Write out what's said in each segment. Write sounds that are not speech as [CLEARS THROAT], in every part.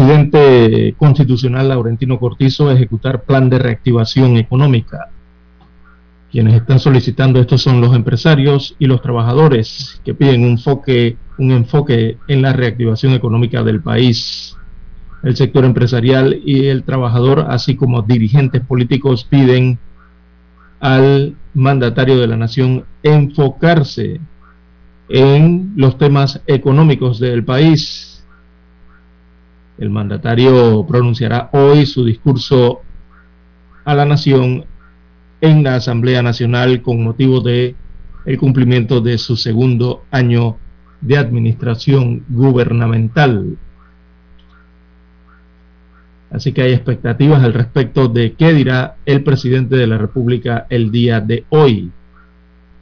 Presidente constitucional Laurentino Cortizo ejecutar plan de reactivación económica. Quienes están solicitando esto son los empresarios y los trabajadores que piden un enfoque, un enfoque en la reactivación económica del país. El sector empresarial y el trabajador, así como dirigentes políticos, piden al mandatario de la nación enfocarse en los temas económicos del país el mandatario pronunciará hoy su discurso a la nación en la Asamblea Nacional con motivo de el cumplimiento de su segundo año de administración gubernamental. Así que hay expectativas al respecto de qué dirá el presidente de la República el día de hoy,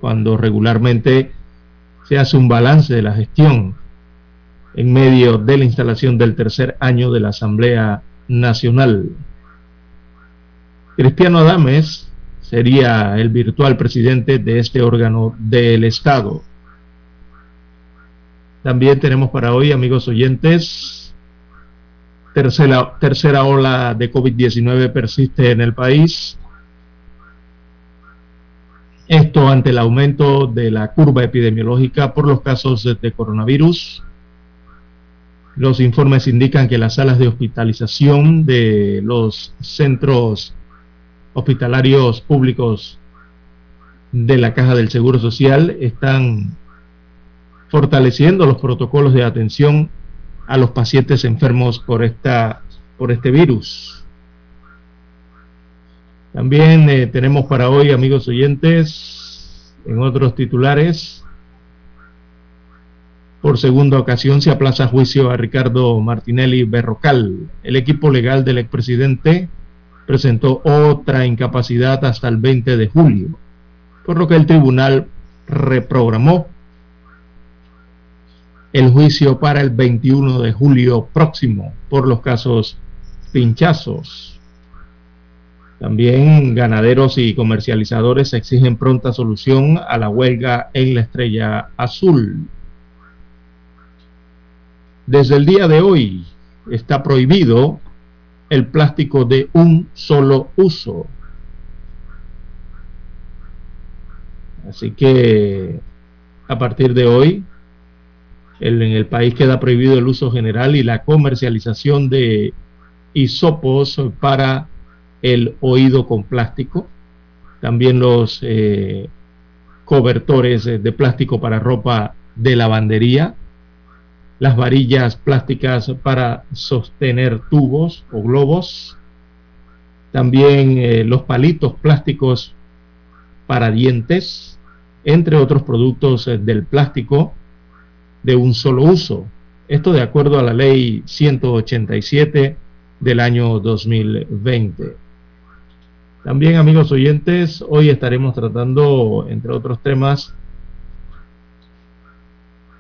cuando regularmente se hace un balance de la gestión en medio de la instalación del tercer año de la Asamblea Nacional. Cristiano Adames sería el virtual presidente de este órgano del Estado. También tenemos para hoy, amigos oyentes, tercera, tercera ola de COVID-19 persiste en el país. Esto ante el aumento de la curva epidemiológica por los casos de coronavirus los informes indican que las salas de hospitalización de los centros hospitalarios públicos de la Caja del Seguro Social están fortaleciendo los protocolos de atención a los pacientes enfermos por, esta, por este virus. También eh, tenemos para hoy, amigos oyentes, en otros titulares, por segunda ocasión se aplaza juicio a Ricardo Martinelli Berrocal. El equipo legal del expresidente presentó otra incapacidad hasta el 20 de julio, por lo que el tribunal reprogramó el juicio para el 21 de julio próximo por los casos pinchazos. También ganaderos y comercializadores exigen pronta solución a la huelga en la estrella azul. Desde el día de hoy está prohibido el plástico de un solo uso. Así que a partir de hoy en el país queda prohibido el uso general y la comercialización de hisopos para el oído con plástico. También los eh, cobertores de plástico para ropa de lavandería las varillas plásticas para sostener tubos o globos, también eh, los palitos plásticos para dientes, entre otros productos eh, del plástico de un solo uso. Esto de acuerdo a la ley 187 del año 2020. También amigos oyentes, hoy estaremos tratando, entre otros temas,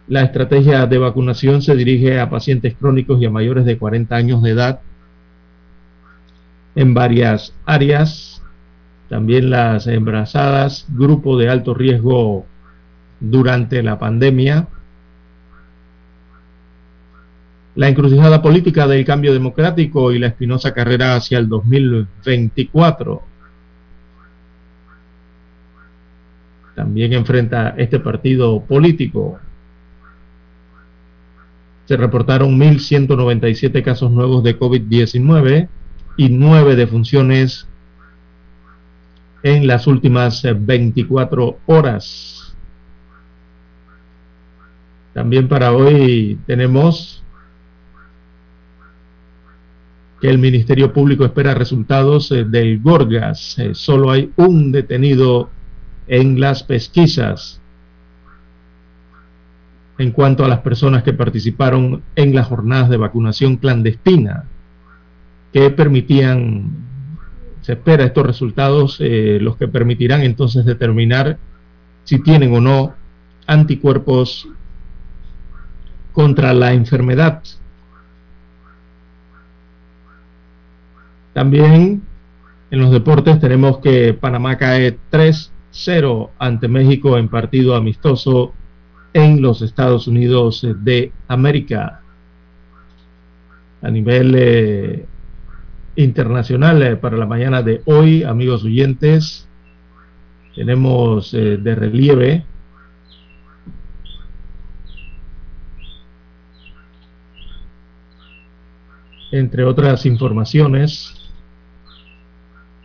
la estrategia de vacunación se dirige a pacientes crónicos y a mayores de 40 años de edad en varias áreas. También las embarazadas, grupo de alto riesgo durante la pandemia. La encrucijada política del cambio democrático y la espinosa carrera hacia el 2024. También enfrenta este partido político. Se reportaron 1.197 casos nuevos de COVID-19 y nueve defunciones en las últimas 24 eh, horas. También para hoy tenemos que el Ministerio Público espera resultados eh, del Gorgas. Eh, solo hay un detenido en las pesquisas en cuanto a las personas que participaron en las jornadas de vacunación clandestina que permitían se espera estos resultados eh, los que permitirán entonces determinar si tienen o no anticuerpos contra la enfermedad. También en los deportes tenemos que Panamá cae 3-0 ante México en partido amistoso en los Estados Unidos de América. A nivel eh, internacional eh, para la mañana de hoy, amigos oyentes. Tenemos eh, de relieve entre otras informaciones,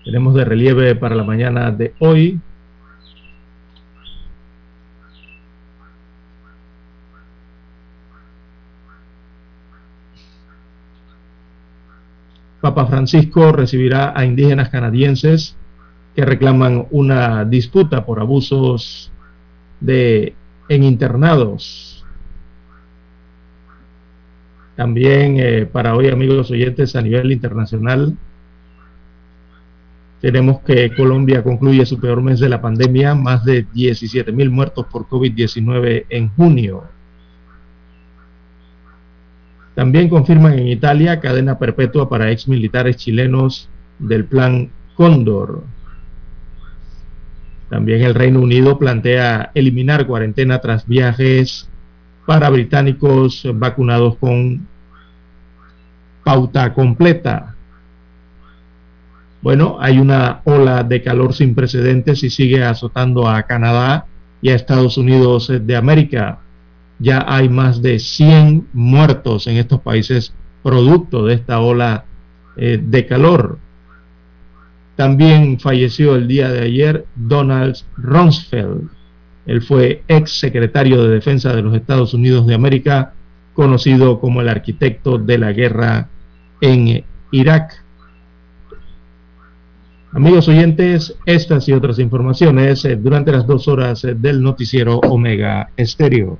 tenemos de relieve para la mañana de hoy Papa Francisco recibirá a indígenas canadienses que reclaman una disputa por abusos de, en internados. También eh, para hoy, amigos oyentes, a nivel internacional, tenemos que Colombia concluye su peor mes de la pandemia, más de 17 mil muertos por COVID-19 en junio. También confirman en Italia cadena perpetua para exmilitares chilenos del plan Cóndor. También el Reino Unido plantea eliminar cuarentena tras viajes para británicos vacunados con pauta completa. Bueno, hay una ola de calor sin precedentes y sigue azotando a Canadá y a Estados Unidos de América ya hay más de 100 muertos en estos países producto de esta ola eh, de calor. También falleció el día de ayer Donald Rumsfeld. Él fue ex secretario de Defensa de los Estados Unidos de América, conocido como el arquitecto de la guerra en Irak. Amigos oyentes, estas y otras informaciones eh, durante las dos horas eh, del noticiero Omega Estéreo.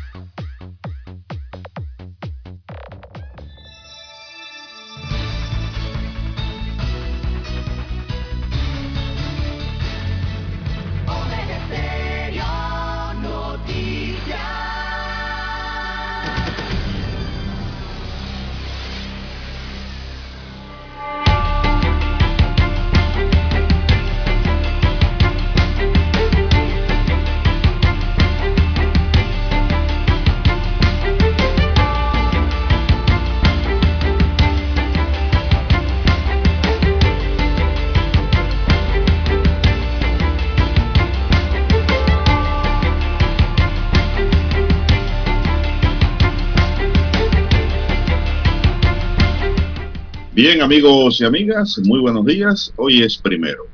Bien, amigos y amigas, muy buenos días. Hoy es primero.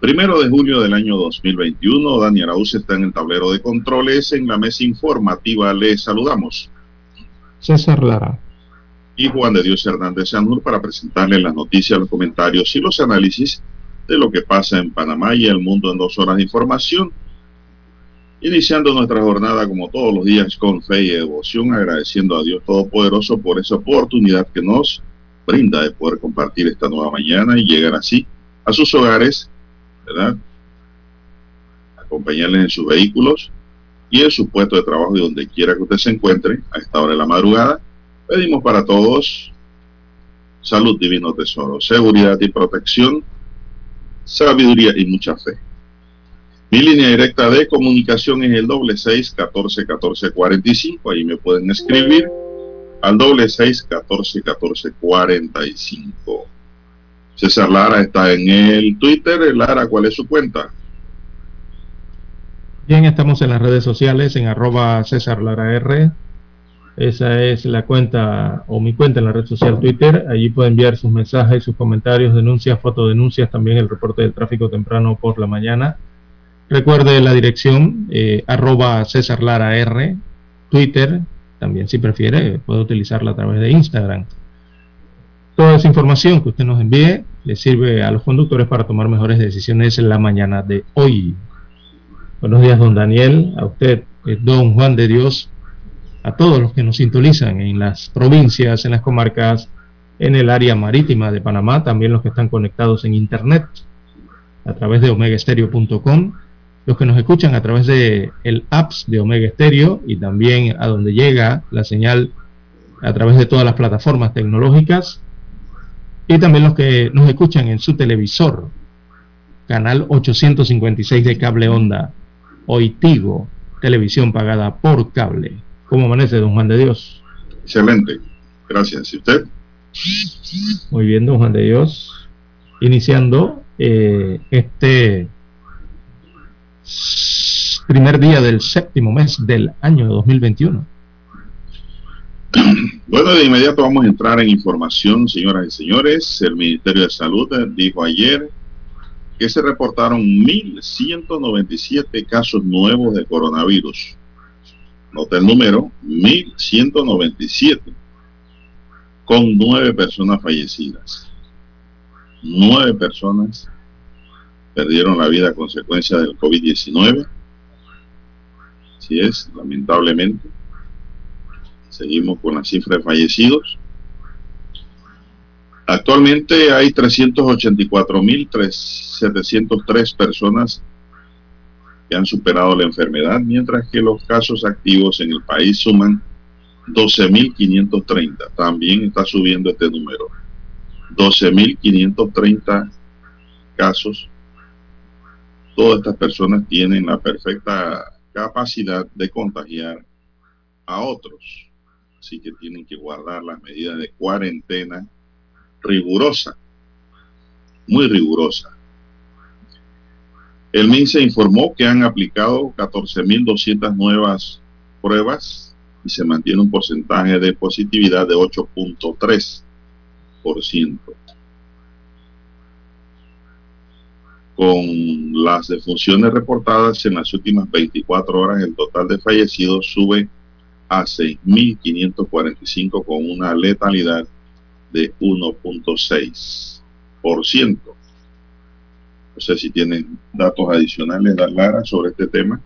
Primero de junio del año 2021, Dani Arauz está en el tablero de controles. En la mesa informativa les saludamos. César Lara. y Juan de Dios Hernández Sanur para presentarles las noticias, los comentarios y los análisis de lo que pasa en Panamá y el mundo en dos horas de información. Iniciando nuestra jornada como todos los días con fe y devoción, agradeciendo a Dios Todopoderoso por esa oportunidad que nos brinda de poder compartir esta nueva mañana y llegar así a sus hogares, ¿verdad? Acompañarles en sus vehículos y en su puesto de trabajo y donde quiera que usted se encuentre a esta hora de la madrugada. Pedimos para todos salud, divino tesoro, seguridad y protección, sabiduría y mucha fe. Mi línea directa de comunicación es el doble seis catorce catorce cuarenta y cinco. Ahí me pueden escribir al doble seis catorce catorce cuarenta y cinco. César Lara está en el Twitter. Lara, ¿cuál es su cuenta? Bien, estamos en las redes sociales en arroba César Lara R. Esa es la cuenta o mi cuenta en la red social Twitter. Allí puede enviar sus mensajes, sus comentarios, denuncias, fotodenuncias, también el reporte del tráfico temprano por la mañana. Recuerde la dirección eh, arroba César Lara R, Twitter, también si prefiere puede utilizarla a través de Instagram. Toda esa información que usted nos envíe le sirve a los conductores para tomar mejores decisiones en la mañana de hoy. Buenos días, don Daniel, a usted, eh, don Juan de Dios, a todos los que nos sintonizan en las provincias, en las comarcas, en el área marítima de Panamá, también los que están conectados en Internet a través de omegaestereo.com, los que nos escuchan a través de el apps de Omega Stereo y también a donde llega la señal a través de todas las plataformas tecnológicas y también los que nos escuchan en su televisor, canal 856 de cable onda, Oitigo, televisión pagada por cable. ¿Cómo amanece, don Juan de Dios? Excelente, gracias. ¿Y usted? Muy bien, don Juan de Dios. Iniciando eh, este primer día del séptimo mes del año 2021. Bueno, de inmediato vamos a entrar en información, señoras y señores. El Ministerio de Salud dijo ayer que se reportaron 1.197 casos nuevos de coronavirus. Nota el número, 1.197, con nueve personas fallecidas. Nueve personas perdieron la vida a consecuencia del COVID-19. Así es, lamentablemente. Seguimos con la cifra de fallecidos. Actualmente hay 384.703 personas que han superado la enfermedad, mientras que los casos activos en el país suman 12.530. También está subiendo este número. 12.530 casos. Todas estas personas tienen la perfecta capacidad de contagiar a otros. Así que tienen que guardar las medidas de cuarentena rigurosa, muy rigurosa. El MINSE informó que han aplicado 14.200 nuevas pruebas y se mantiene un porcentaje de positividad de 8.3%. Con las defunciones reportadas en las últimas 24 horas, el total de fallecidos sube a 6.545 con una letalidad de 1.6%. No sé si tienen datos adicionales, Lara, sobre este tema.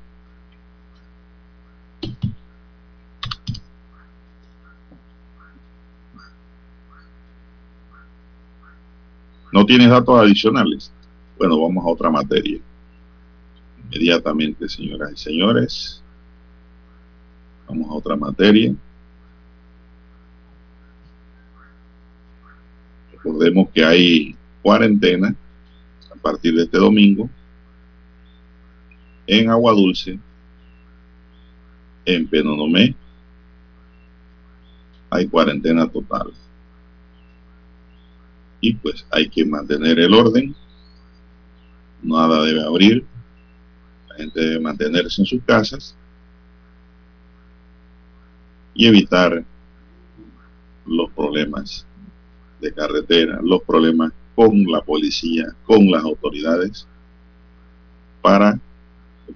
¿No tienes datos adicionales? Bueno, vamos a otra materia. Inmediatamente, señoras y señores. Vamos a otra materia. Recordemos que hay cuarentena a partir de este domingo en Agua Dulce, en Penonomé, hay cuarentena total. Y pues hay que mantener el orden, nada debe abrir, la gente debe mantenerse en sus casas y evitar los problemas de carretera, los problemas con la policía, con las autoridades, para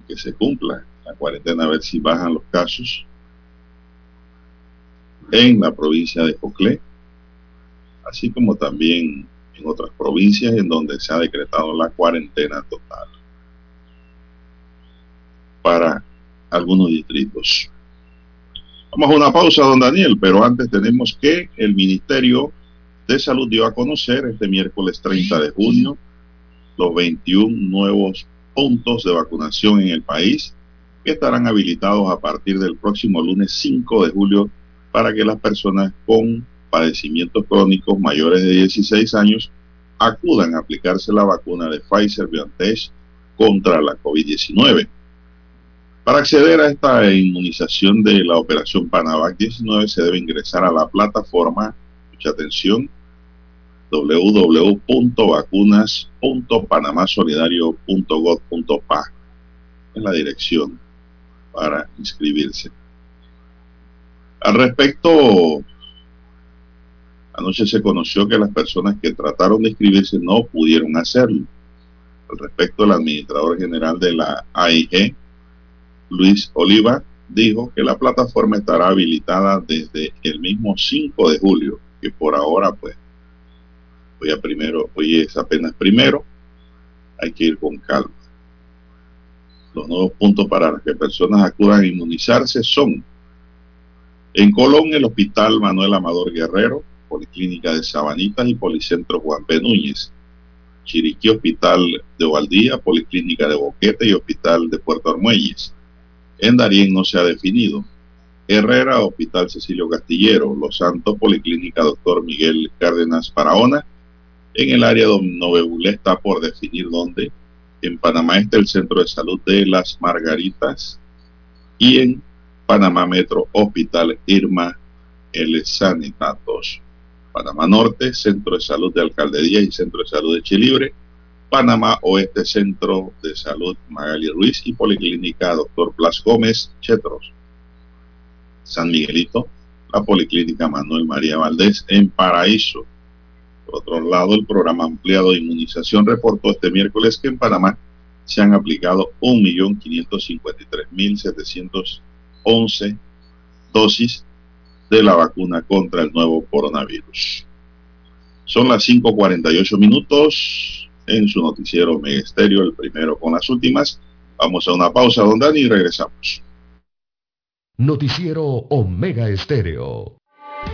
que se cumpla la cuarentena, a ver si bajan los casos en la provincia de Coclé así como también en otras provincias en donde se ha decretado la cuarentena total para algunos distritos. Vamos a una pausa, don Daniel, pero antes tenemos que el Ministerio de Salud dio a conocer este miércoles 30 de junio los 21 nuevos puntos de vacunación en el país que estarán habilitados a partir del próximo lunes 5 de julio para que las personas con padecimientos crónicos mayores de 16 años acudan a aplicarse la vacuna de Pfizer BioNTech contra la COVID-19. Para acceder a esta inmunización de la operación Panavac 19 se debe ingresar a la plataforma, mucha atención, www.vacunas.panamasolidario.gov.pa en la dirección para inscribirse. Al respecto, anoche se conoció que las personas que trataron de inscribirse no pudieron hacerlo. Al respecto, el administrador general de la AIG, Luis Oliva, dijo que la plataforma estará habilitada desde el mismo 5 de julio, que por ahora pues hoy, a primero, hoy es apenas primero, hay que ir con calma. Los nuevos puntos para las que personas acudan a inmunizarse son en Colón el Hospital Manuel Amador Guerrero, Policlínica de Sabanitas y Policentro Juan B. Núñez. Chiriquí Hospital de Ovaldía, Policlínica de Boquete y Hospital de Puerto Armuelles. En Darien no se ha definido. Herrera, Hospital Cecilio Castillero, Los Santos, Policlínica Doctor Miguel Cárdenas Paraona. En el área donde Novebulé está por definir dónde. En Panamá está el Centro de Salud de Las Margaritas. Y en Panamá Metro, Hospital Irma El Sanitatos. Panamá Norte, Centro de Salud de Alcaldía y Centro de Salud de Chilibre. Panamá Oeste, Centro de Salud Magali Ruiz y Policlínica Doctor Blas Gómez Chetros. San Miguelito, la Policlínica Manuel María Valdés en Paraíso. Por otro lado, el programa ampliado de inmunización reportó este miércoles que en Panamá se han aplicado 1.553.711 dosis de la vacuna contra el nuevo coronavirus. Son las 5.48 minutos en su noticiero Mega Estéreo, el primero con las últimas. Vamos a una pausa, don Dani, y regresamos. Noticiero Omega Estéreo.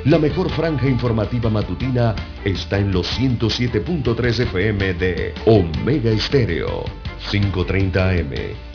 La mejor franja informativa matutina está en los 107.3 FM de Omega Estéreo, 5.30 AM.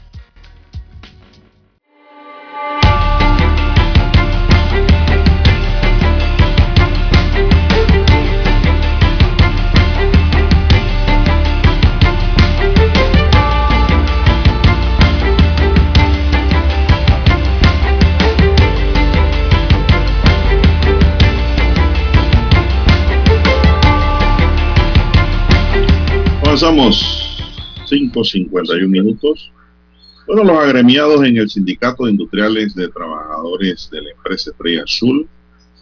Avanzamos 5.51 minutos. Bueno, los agremiados en el Sindicato de Industriales de Trabajadores de la empresa Estrella Azul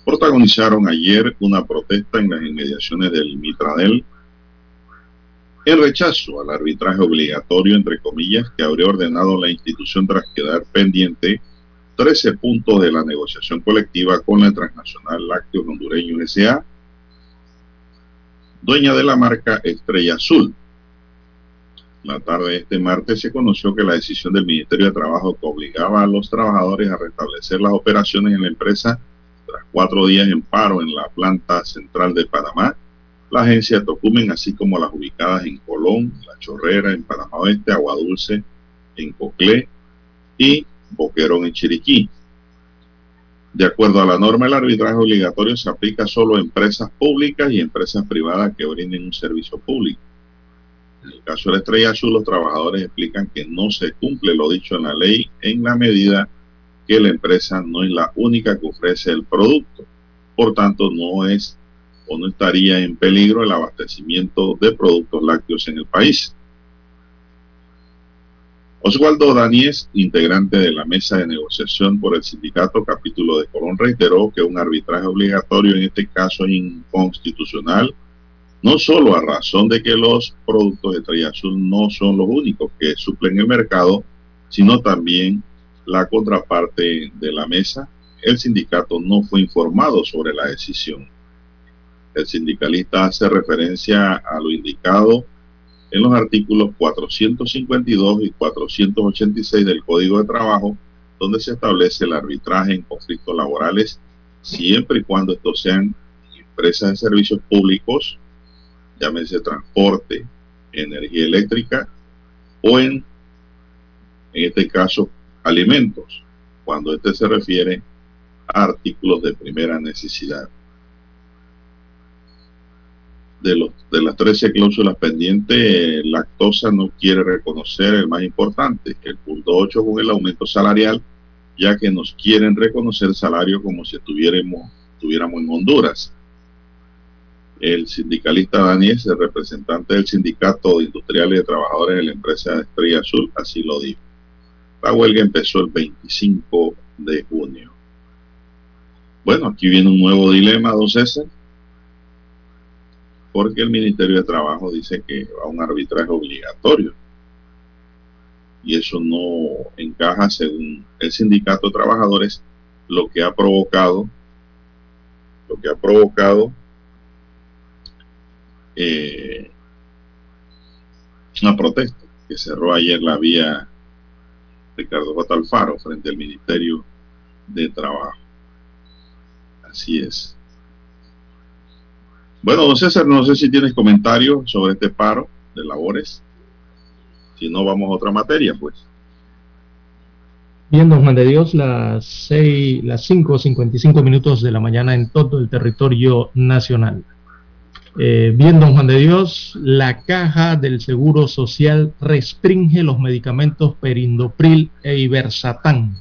protagonizaron ayer una protesta en las inmediaciones del Mitradel en rechazo al arbitraje obligatorio, entre comillas, que habría ordenado la institución tras quedar pendiente 13 puntos de la negociación colectiva con la transnacional Lácteos Hondureño S.A., dueña de la marca Estrella Azul. La tarde de este martes se conoció que la decisión del Ministerio de Trabajo que obligaba a los trabajadores a restablecer las operaciones en la empresa tras cuatro días en paro en la planta central de Panamá, la agencia Tocumen, así como las ubicadas en Colón, La Chorrera, en Panamá Oeste, Agua Dulce, en Coclé y Boquerón en Chiriquí. De acuerdo a la norma, el arbitraje obligatorio se aplica solo a empresas públicas y empresas privadas que brinden un servicio público. En el caso de la Estrella Azul, los trabajadores explican que no se cumple lo dicho en la ley en la medida que la empresa no es la única que ofrece el producto. Por tanto, no es o no estaría en peligro el abastecimiento de productos lácteos en el país. Oswaldo Daníez, integrante de la mesa de negociación por el sindicato capítulo de Colón, reiteró que un arbitraje obligatorio en este caso es inconstitucional, no solo a razón de que los productos de Estrella Azul no son los únicos que suplen el mercado, sino también la contraparte de la mesa. El sindicato no fue informado sobre la decisión. El sindicalista hace referencia a lo indicado en los artículos 452 y 486 del Código de Trabajo, donde se establece el arbitraje en conflictos laborales, siempre y cuando estos sean empresas de servicios públicos, llámese transporte, energía eléctrica, o en, en este caso, alimentos, cuando este se refiere a artículos de primera necesidad de, los, de las 13 cláusulas pendientes, Lactosa no quiere reconocer el más importante, el punto 8 con el aumento salarial, ya que nos quieren reconocer salario como si estuviéramos, estuviéramos en Honduras. El sindicalista Daniel, el representante del Sindicato de Industriales y Trabajadores de la empresa Estrella Azul, así lo dijo. La huelga empezó el 25 de junio. Bueno, aquí viene un nuevo dilema, don César porque el Ministerio de Trabajo dice que va a un arbitraje obligatorio. Y eso no encaja, según el sindicato de trabajadores, lo que ha provocado, lo que ha provocado eh, una protesta que cerró ayer la vía Ricardo J. Alfaro frente al Ministerio de Trabajo. Así es. Bueno, don César, no sé si tienes comentarios sobre este paro de labores. Si no, vamos a otra materia, pues. Bien, don Juan de Dios, las seis, las cinco cinco minutos de la mañana en todo el territorio nacional. Eh, bien, don Juan de Dios, la caja del Seguro Social restringe los medicamentos Perindopril e Iversatán.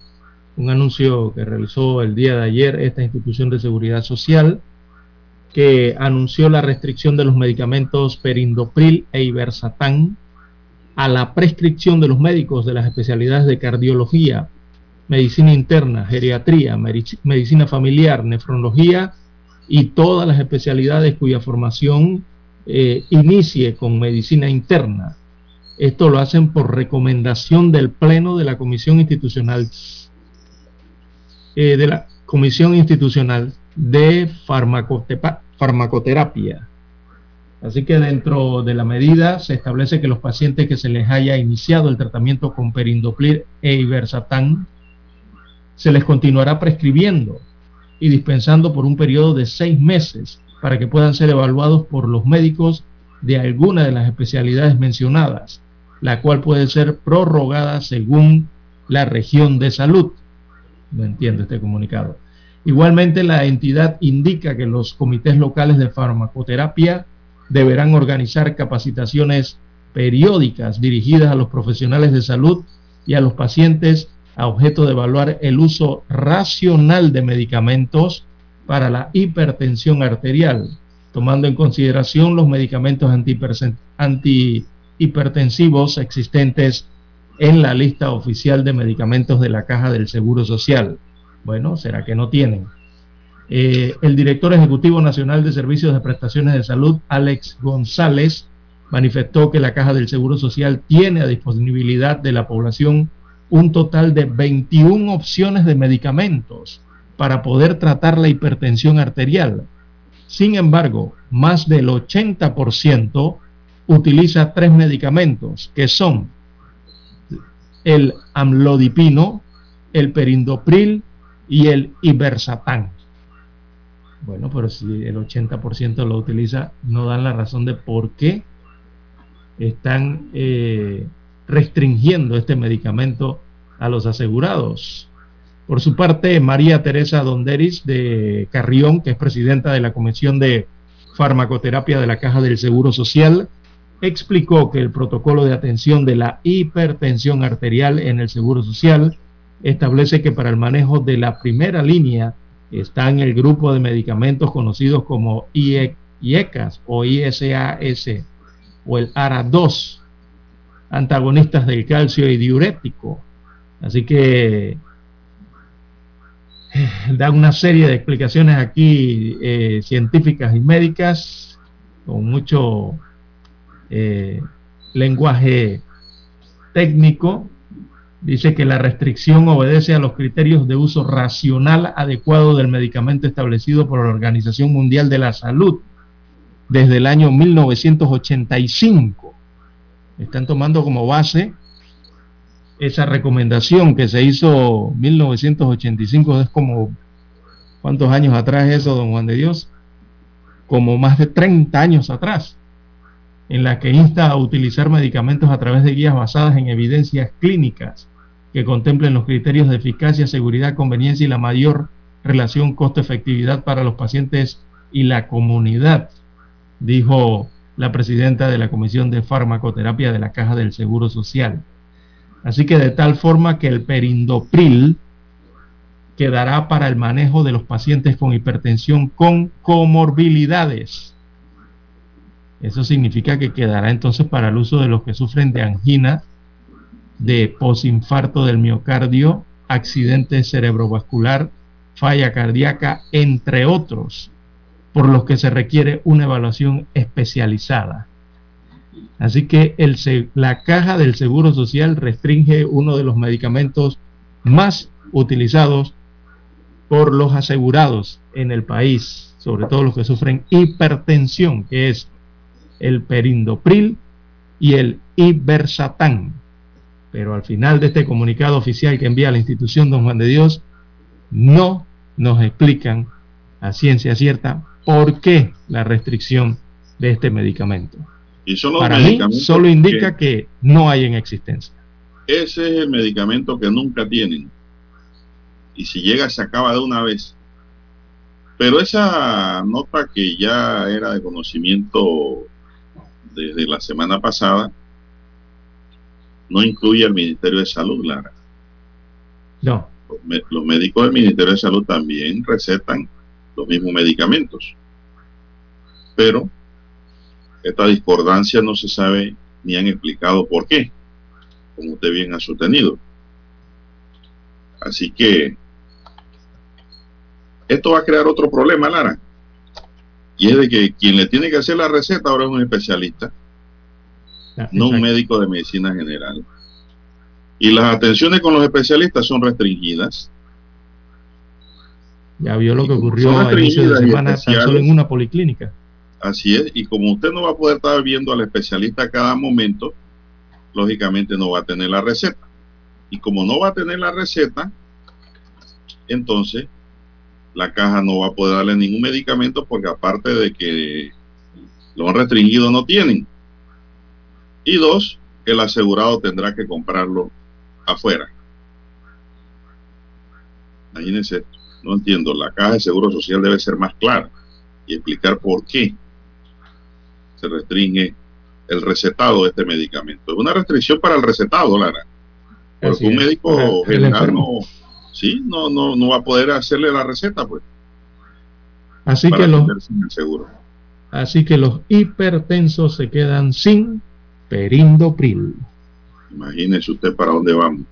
Un anuncio que realizó el día de ayer esta institución de seguridad social que anunció la restricción de los medicamentos Perindopril e Iversatán a la prescripción de los médicos de las especialidades de cardiología, medicina interna, geriatría, medicina familiar, nefrología y todas las especialidades cuya formación eh, inicie con medicina interna. Esto lo hacen por recomendación del Pleno de la Comisión Institucional eh, de la Comisión Institucional de farmacoterapia. Así que dentro de la medida se establece que los pacientes que se les haya iniciado el tratamiento con perindopril e iversatán se les continuará prescribiendo y dispensando por un periodo de seis meses para que puedan ser evaluados por los médicos de alguna de las especialidades mencionadas, la cual puede ser prorrogada según la región de salud. No entiendo este comunicado. Igualmente, la entidad indica que los comités locales de farmacoterapia deberán organizar capacitaciones periódicas dirigidas a los profesionales de salud y a los pacientes a objeto de evaluar el uso racional de medicamentos para la hipertensión arterial, tomando en consideración los medicamentos antihipertensivos existentes en la lista oficial de medicamentos de la Caja del Seguro Social. Bueno, ¿será que no tienen? Eh, el director ejecutivo nacional de Servicios de Prestaciones de Salud, Alex González, manifestó que la Caja del Seguro Social tiene a disponibilidad de la población un total de 21 opciones de medicamentos para poder tratar la hipertensión arterial. Sin embargo, más del 80% utiliza tres medicamentos que son el amlodipino, el perindopril y el ibersatán. Bueno, pero si el 80% lo utiliza, no dan la razón de por qué están eh, restringiendo este medicamento a los asegurados. Por su parte, María Teresa Donderis de Carrión, que es presidenta de la Comisión de Farmacoterapia de la Caja del Seguro Social, explicó que el protocolo de atención de la hipertensión arterial en el Seguro Social establece que para el manejo de la primera línea está en el grupo de medicamentos conocidos como IECAS o ISAS o el ARA2, antagonistas del calcio y diurético. Así que eh, da una serie de explicaciones aquí eh, científicas y médicas con mucho eh, lenguaje técnico Dice que la restricción obedece a los criterios de uso racional adecuado del medicamento establecido por la Organización Mundial de la Salud desde el año 1985. Están tomando como base esa recomendación que se hizo 1985, es como, ¿cuántos años atrás eso, don Juan de Dios? Como más de 30 años atrás, en la que insta a utilizar medicamentos a través de guías basadas en evidencias clínicas que contemplen los criterios de eficacia, seguridad, conveniencia y la mayor relación costo-efectividad para los pacientes y la comunidad, dijo la presidenta de la Comisión de Farmacoterapia de la Caja del Seguro Social. Así que de tal forma que el perindopril quedará para el manejo de los pacientes con hipertensión con comorbilidades. Eso significa que quedará entonces para el uso de los que sufren de angina, de posinfarto del miocardio, accidente cerebrovascular, falla cardíaca, entre otros, por los que se requiere una evaluación especializada. Así que la caja del Seguro Social restringe uno de los medicamentos más utilizados por los asegurados en el país, sobre todo los que sufren hipertensión, que es el perindopril y el ibersatán. Pero al final de este comunicado oficial que envía la institución Don Juan de Dios, no nos explican a ciencia cierta por qué la restricción de este medicamento. Y solo Para mí solo indica que, no hay en existencia. Ese es el medicamento que nunca tienen. Y si llega se acaba de una vez. Pero esa nota que ya era de conocimiento desde la semana pasada, no incluye al Ministerio de Salud, Lara. No. Los, médicos del Ministerio de Salud también recetan los mismos medicamentos. Pero esta discordancia no se sabe ni han explicado por qué, como usted bien ha sostenido. Así que esto va a crear otro problema, Lara. Y es de que quien le tiene que hacer la receta ahora es un especialista no un médico de medicina general. Y las atenciones con los especialistas son restringidas. Ya vio lo que ocurrió a inicio de semana solo en una policlínica. Así es, y como usted no va a poder estar viendo al especialista a cada momento, lógicamente no va a tener la receta. Y como no va a tener la receta, entonces la caja no va a poder darle ningún medicamento porque aparte de que lo han restringido no tienen. Y dos, el asegurado tendrá que comprarlo afuera. Imagínense, no entiendo, la caja de seguro social debe ser más clara y explicar por qué se restringe el recetado de este medicamento. Es una restricción para el recetado, Lara. Porque un médico general no, sí, no, no, no va a poder hacerle la receta, pues. Así que los, seguro Así que los hipertensos se quedan sin perindopril. Imagínese usted para dónde vamos.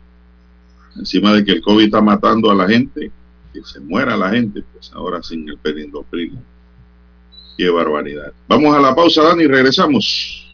Encima de que el COVID está matando a la gente, que se muera la gente, pues ahora sin el perindopril. Qué barbaridad. Vamos a la pausa, Dani, regresamos.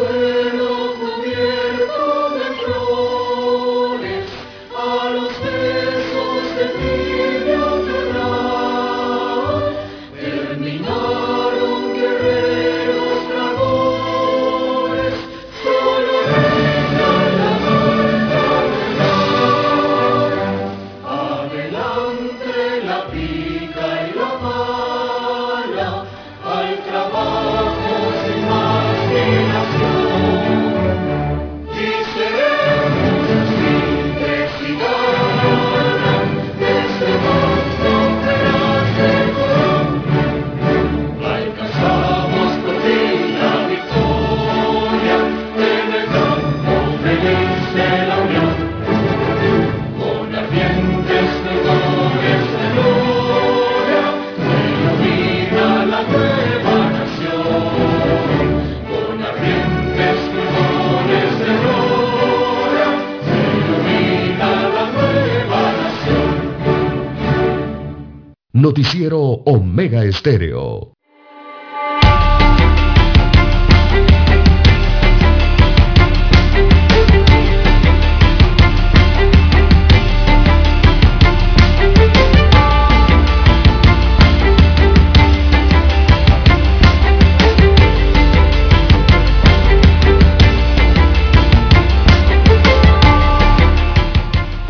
Noticiero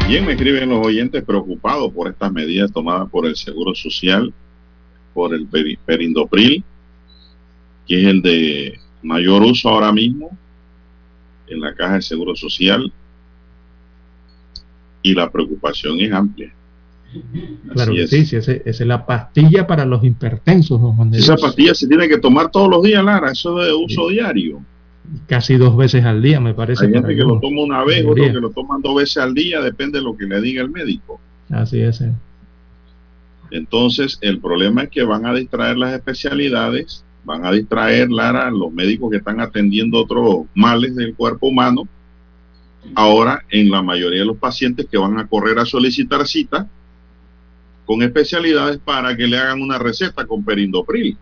Bien, me escriben los oyentes preocupados por estas medidas tomadas por el Seguro Social, por el perindopril, que es el de mayor uso ahora mismo en la caja de Seguro Social. Y la preocupación es amplia. claro que sí, esa es la pastilla para los hipertensos. Esa pastilla se tiene que tomar todos los días, Lara, eso es de uso diario casi dos veces al día, me parece. Hay gente que lo toma una vez, otro que lo toman dos veces al día, depende de lo que le diga el médico. Así es. Entonces, el problema es que van a distraer las especialidades, van a distraer, Lara, los médicos que están atendiendo otros males del cuerpo humano. Ahora, en la mayoría de los pacientes que van a correr a solicitar cita con especialidades para que le hagan una receta con perindopril.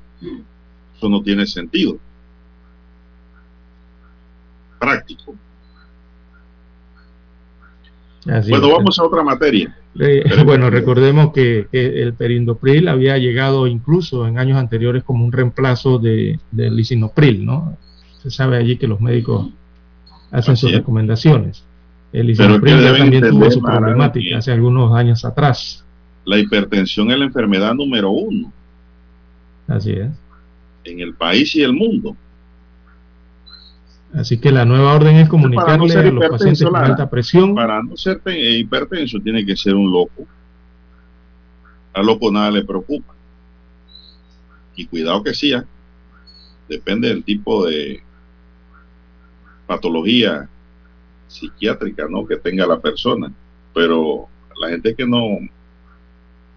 Eso no tiene sentido práctico. bueno, vamos a otra materia. Bueno, recordemos que, el perindopril había llegado incluso en años anteriores como un reemplazo de, del lisinopril, ¿no? Se sabe allí que los médicos hacen sus recomendaciones. El lisinopril ya también tuvo su problemática hace algunos años atrás. La hipertensión es la enfermedad número uno Así es. En el país y el mundo. Así que la nueva orden es comunicarle no a los pacientes con alta presión. Para no ser hipertenso tiene que ser un loco. Al loco nada le preocupa. Y cuidado que sí, ¿ah? depende del tipo de patología psiquiátrica ¿no? que tenga la persona. Pero la gente que no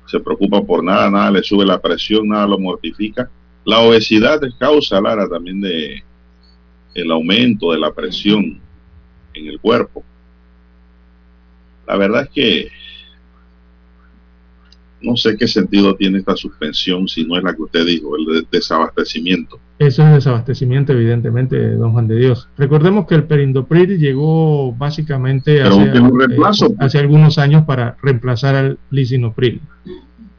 se preocupa por nada, nada le sube la presión, nada lo mortifica. La obesidad es causa, Lara, también de el aumento de la presión en el cuerpo. La verdad es que no sé qué sentido tiene esta suspensión si no es la que usted dijo, el desabastecimiento. Eso es desabastecimiento, evidentemente, don Juan de Dios. Recordemos que el perindopril llegó básicamente hace, eh, pues. hace, algunos años para reemplazar al lisinopril.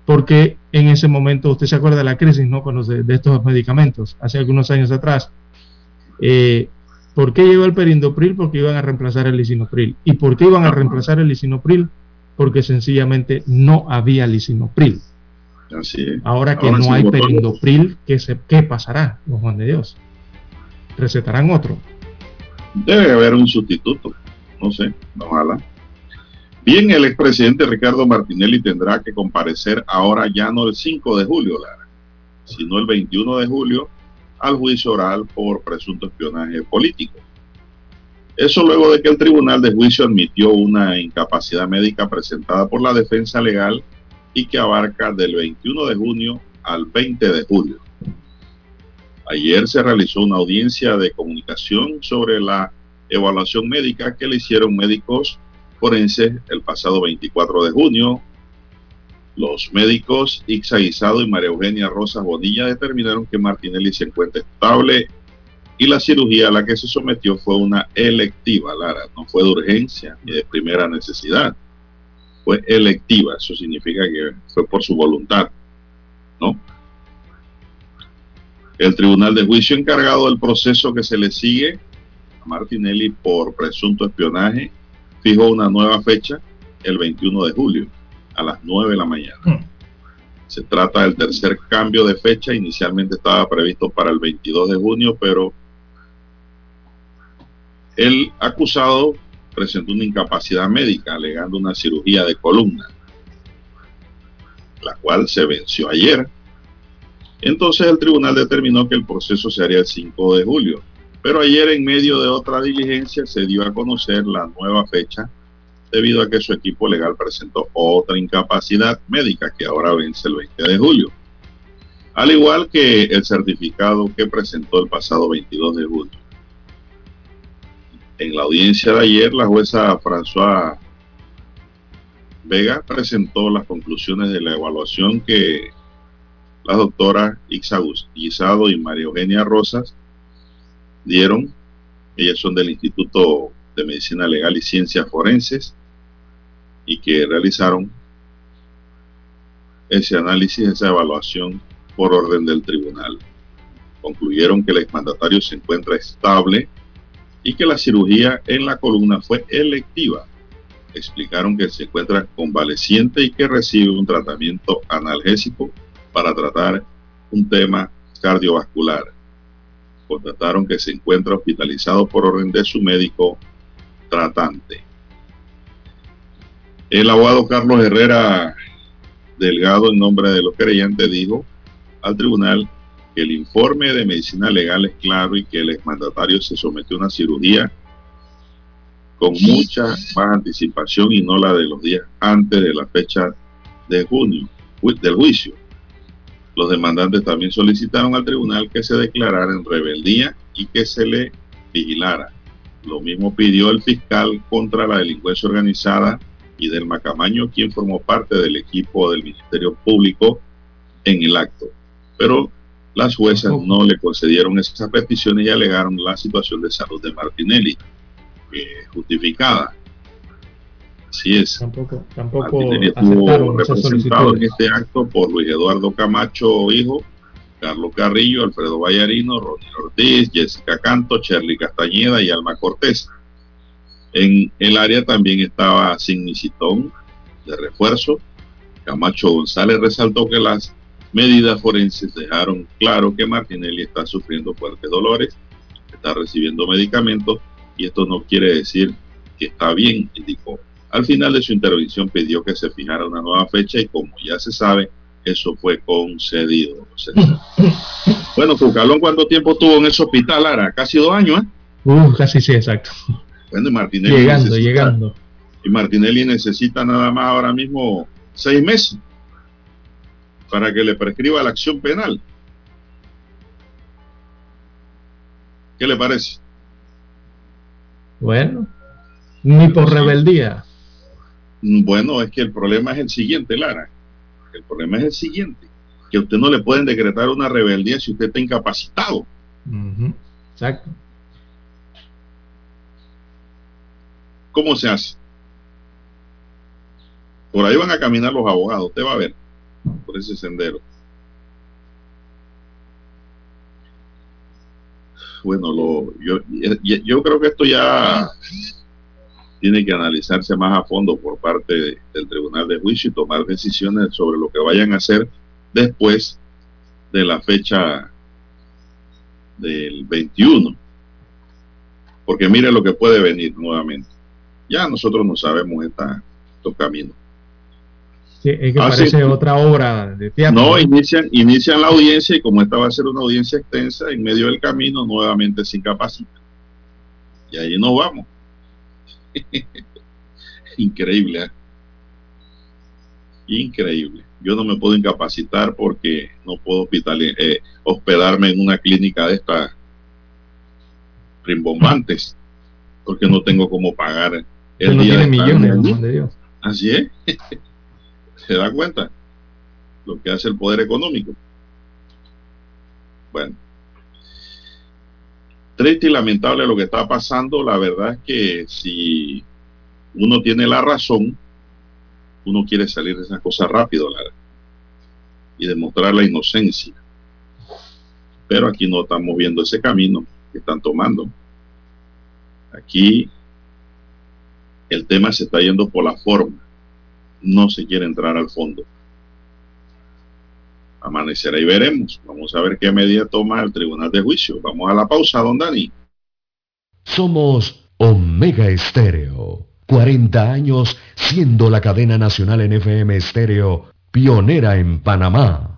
Porque en ese momento, usted se acuerda de la crisis, ¿no? de, de estos medicamentos, hace algunos años atrás. Eh, ¿Por qué llegó el perindopril? Porque iban a reemplazar el lisinopril. ¿Y por qué iban a reemplazar el lisinopril? Porque sencillamente no había lisinopril. Ahora que no hay perindopril, ¿qué, se, ¿qué pasará, los Juan de Dios? ¿Recetarán otro? Debe haber un sustituto. No sé, ojalá. Bien, el expresidente Ricardo Martinelli tendrá que comparecer ahora ya no el 5 de julio, sino el 21 de julio al juicio oral por presunto espionaje político. Eso luego de que el Tribunal de Juicio admitió una incapacidad médica presentada por la defensa legal y que abarca del 21 de junio al 20 de julio. Ayer se realizó una audiencia de comunicación sobre la evaluación médica que le hicieron médicos forenses el pasado 24 de junio los médicos Ixa Guisado y María Eugenia Rosas Bonilla determinaron que Martinelli se encuentra estable y la cirugía a la que se sometió fue una electiva, Lara, no fue de urgencia ni de primera necesidad, fue electiva, eso significa que fue por su voluntad, ¿no? El Tribunal de Juicio encargado del proceso que se le sigue a Martinelli por presunto espionaje fijó una nueva fecha, el 21 de julio a las 9 de la mañana. Hmm. Se trata del tercer cambio de fecha. Inicialmente estaba previsto para el 22 de junio, pero el acusado presentó una incapacidad médica alegando una cirugía de columna, la cual se venció ayer. Entonces el tribunal determinó que el proceso se haría el 5 de julio, pero ayer en medio de otra diligencia se dio a conocer la nueva fecha debido a que su equipo legal presentó otra incapacidad médica que ahora vence el 20 de julio, al igual que el certificado que presentó el pasado 22 de julio. En la audiencia de ayer, la jueza François Vega presentó las conclusiones de la evaluación que las doctoras Ixa Guisado y María Eugenia Rosas dieron. Ellas son del Instituto de Medicina Legal y Ciencias Forenses y que realizaron ese análisis, esa evaluación por orden del tribunal. Concluyeron que el exmandatario se encuentra estable y que la cirugía en la columna fue electiva. Explicaron que se encuentra convaleciente y que recibe un tratamiento analgésico para tratar un tema cardiovascular. Constataron que se encuentra hospitalizado por orden de su médico tratante. El abogado Carlos Herrera Delgado, en nombre de los creyentes, dijo al tribunal que el informe de medicina legal es claro y que el exmandatario se sometió a una cirugía con mucha más anticipación y no la de los días antes de la fecha de junio del juicio. Los demandantes también solicitaron al tribunal que se declarara en rebeldía y que se le vigilara. Lo mismo pidió el fiscal contra la delincuencia organizada y del Macamaño, quien formó parte del equipo del Ministerio Público en el acto. Pero las juezas no le concedieron esas peticiones y alegaron la situación de salud de Martinelli, justificada. Así es. Tampoco, tampoco Martinelli estuvo representado en este acto por Luis Eduardo Camacho, hijo, Carlos Carrillo, Alfredo Vallarino, Ronnie Ortiz, Jessica Canto, Cherly Castañeda y Alma Cortés. En el área también estaba Signicitón de refuerzo. Camacho González resaltó que las Medidas forenses dejaron claro que Martinelli está sufriendo fuertes dolores, está recibiendo medicamentos y esto no quiere decir que está bien, indicó. Al final de su intervención pidió que se fijara una nueva fecha y como ya se sabe, eso fue concedido. bueno, Cucalón, ¿cuánto tiempo tuvo en ese hospital, Ara? Casi dos años, ¿eh? Uh, casi sí, exacto. Bueno, y Martinelli llegando, llegando. Y Martinelli necesita nada más ahora mismo seis meses para que le prescriba la acción penal. ¿Qué le parece? Bueno, ni por rebeldía. Bueno, es que el problema es el siguiente, Lara. El problema es el siguiente, que usted no le pueden decretar una rebeldía si usted está incapacitado. Exacto. ¿Cómo se hace? Por ahí van a caminar los abogados, usted va a ver, por ese sendero. Bueno, lo, yo, creo que esto ya tiene que analizarse más a fondo por parte del Tribunal de Juicio y tomar decisiones sobre lo que vayan a hacer después de la fecha del 21. Porque mire lo que puede venir nuevamente. Ya nosotros no sabemos esta, estos caminos. Sí, es que parece otra obra de teatro. No, inician, inician la audiencia y como esta va a ser una audiencia extensa, en medio del camino nuevamente se incapacita. Y ahí nos vamos. [LAUGHS] Increíble. ¿eh? Increíble. Yo no me puedo incapacitar porque no puedo eh, hospedarme en una clínica de estas rimbombantes porque no tengo cómo pagar el no tiene millones, de Dios. Así es. [LAUGHS] ¿Se da cuenta? Lo que hace el poder económico. Bueno triste y lamentable lo que está pasando. La verdad es que si uno tiene la razón, uno quiere salir de esas cosas rápido y demostrar la inocencia. Pero aquí no estamos viendo ese camino que están tomando. Aquí el tema se está yendo por la forma. No se quiere entrar al fondo amanecerá y veremos. Vamos a ver qué medida toma el Tribunal de Juicio. Vamos a la pausa, don Dani. Somos Omega Estéreo. 40 años siendo la cadena nacional en FM Estéreo, pionera en Panamá.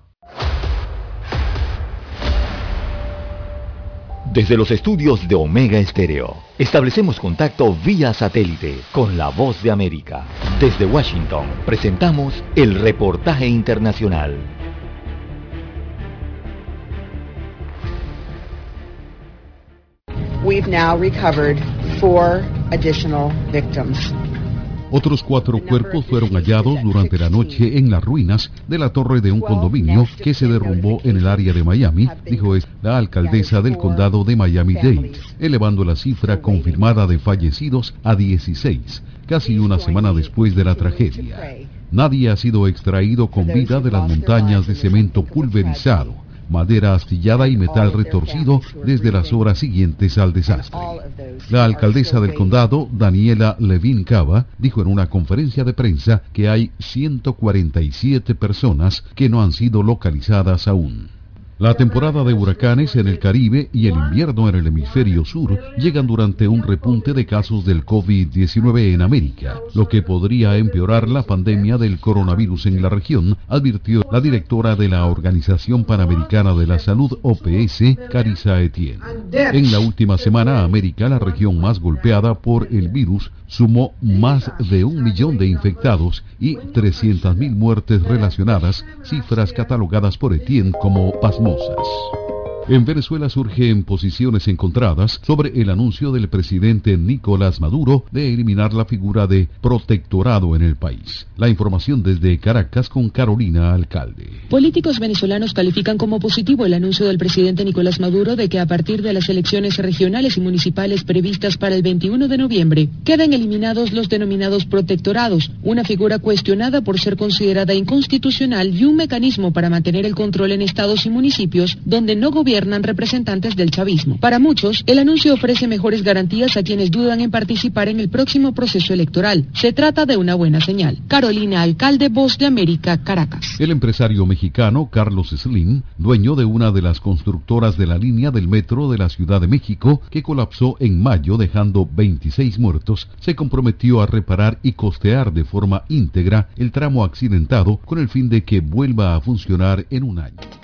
Desde los estudios de Omega Estéreo, establecemos contacto vía satélite con la voz de América. Desde Washington, presentamos el reportaje internacional. We've now recovered four additional victims. Otros cuatro cuerpos fueron hallados durante la noche en las ruinas de la torre de un condominio que se derrumbó en el área de Miami, dijo la alcaldesa del condado de Miami-Dade, elevando la cifra confirmada de fallecidos a 16, casi una semana después de la tragedia. Nadie ha sido extraído con vida de las montañas de cemento pulverizado madera astillada y metal retorcido desde las horas siguientes al desastre. La alcaldesa del condado, Daniela Levin Cava, dijo en una conferencia de prensa que hay 147 personas que no han sido localizadas aún. La temporada de huracanes en el Caribe y el invierno en el hemisferio sur llegan durante un repunte de casos del COVID-19 en América, lo que podría empeorar la pandemia del coronavirus en la región, advirtió la directora de la Organización Panamericana de la Salud OPS, Carissa Etienne. En la última semana, América, la región más golpeada por el virus, sumó más de un millón de infectados y 300.000 muertes relacionadas, cifras catalogadas por Etienne como pasmosas. En Venezuela surgen posiciones encontradas sobre el anuncio del presidente Nicolás Maduro de eliminar la figura de protectorado en el país. La información desde Caracas con Carolina Alcalde. Políticos venezolanos califican como positivo el anuncio del presidente Nicolás Maduro de que a partir de las elecciones regionales y municipales previstas para el 21 de noviembre quedan eliminados los denominados protectorados, una figura cuestionada por ser considerada inconstitucional y un mecanismo para mantener el control en estados y municipios donde no gobierna gobiernan representantes del chavismo. Para muchos, el anuncio ofrece mejores garantías a quienes dudan en participar en el próximo proceso electoral. Se trata de una buena señal. Carolina Alcalde, Voz de América, Caracas. El empresario mexicano Carlos Slim, dueño de una de las constructoras de la línea del metro de la Ciudad de México, que colapsó en mayo dejando 26 muertos, se comprometió a reparar y costear de forma íntegra el tramo accidentado con el fin de que vuelva a funcionar en un año.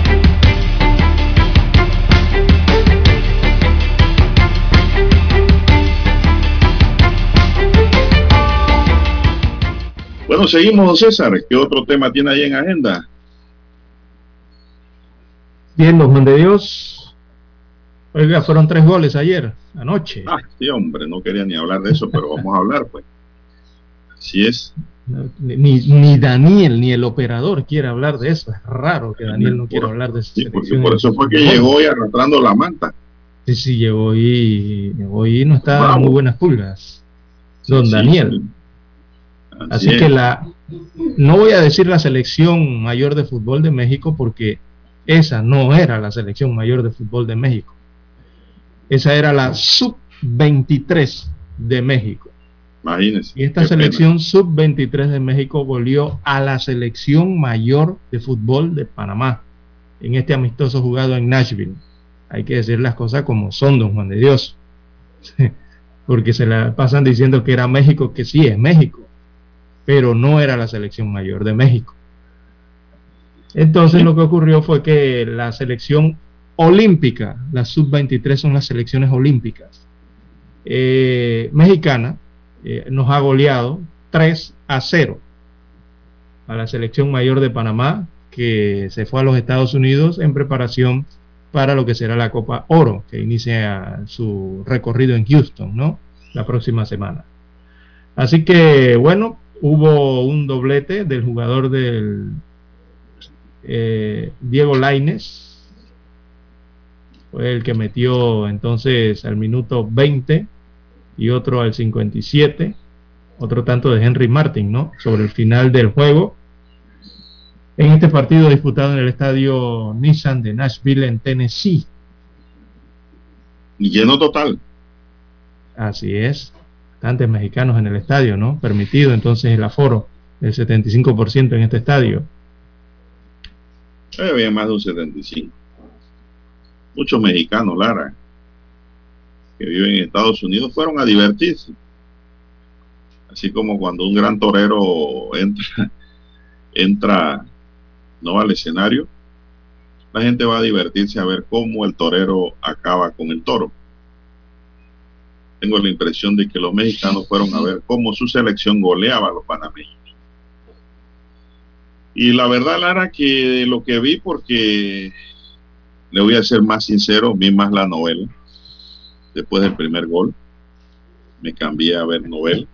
Bueno, seguimos, don César. ¿Qué otro tema tiene ahí en agenda? Bien, de Dios. Oiga, fueron tres goles ayer, anoche. Ah, sí, hombre, no quería ni hablar de eso, pero vamos a hablar, pues. Así es. Ni, ni Daniel, ni el operador quiere hablar de eso. Es raro que Daniel no quiera hablar de eso. Sí, porque por eso fue que llegó y arrastrando la manta. Sí, sí, llegó y, llegó y no está Bravo. muy buenas pulgas. Don Sí, Daniel. sí. Así que la no voy a decir la selección mayor de fútbol de México porque esa no era la selección mayor de fútbol de México. Esa era la sub 23 de México. Imagínense. Y esta selección sub 23 de México volvió a la selección mayor de fútbol de Panamá en este amistoso jugado en Nashville. Hay que decir las cosas como son, don Juan de Dios. [LAUGHS] Porque se la pasan diciendo que era México, que sí es México, pero no era la selección mayor de México. Entonces lo que ocurrió fue que la selección olímpica, la sub-23 son las selecciones olímpicas, eh, mexicana, eh, nos ha goleado 3 a 0 a la selección mayor de Panamá, que se fue a los Estados Unidos en preparación para lo que será la Copa Oro, que inicia su recorrido en Houston, ¿no? La próxima semana. Así que, bueno, hubo un doblete del jugador del eh, Diego Laines, fue el que metió entonces al minuto 20 y otro al 57, otro tanto de Henry Martin, ¿no? Sobre el final del juego. En este partido disputado en el estadio Nissan de Nashville en Tennessee. Y lleno total. Así es. Bastantes mexicanos en el estadio, ¿no? Permitido entonces el aforo del 75% en este estadio. Había más de un 75. Muchos mexicanos, Lara, que viven en Estados Unidos, fueron a divertirse. Así como cuando un gran torero entra, [LAUGHS] entra no al escenario, la gente va a divertirse a ver cómo el torero acaba con el toro. Tengo la impresión de que los mexicanos fueron a ver cómo su selección goleaba a los panameños. Y la verdad, Lara, que lo que vi, porque le voy a ser más sincero, vi más la novela. Después del primer gol, me cambié a ver novela.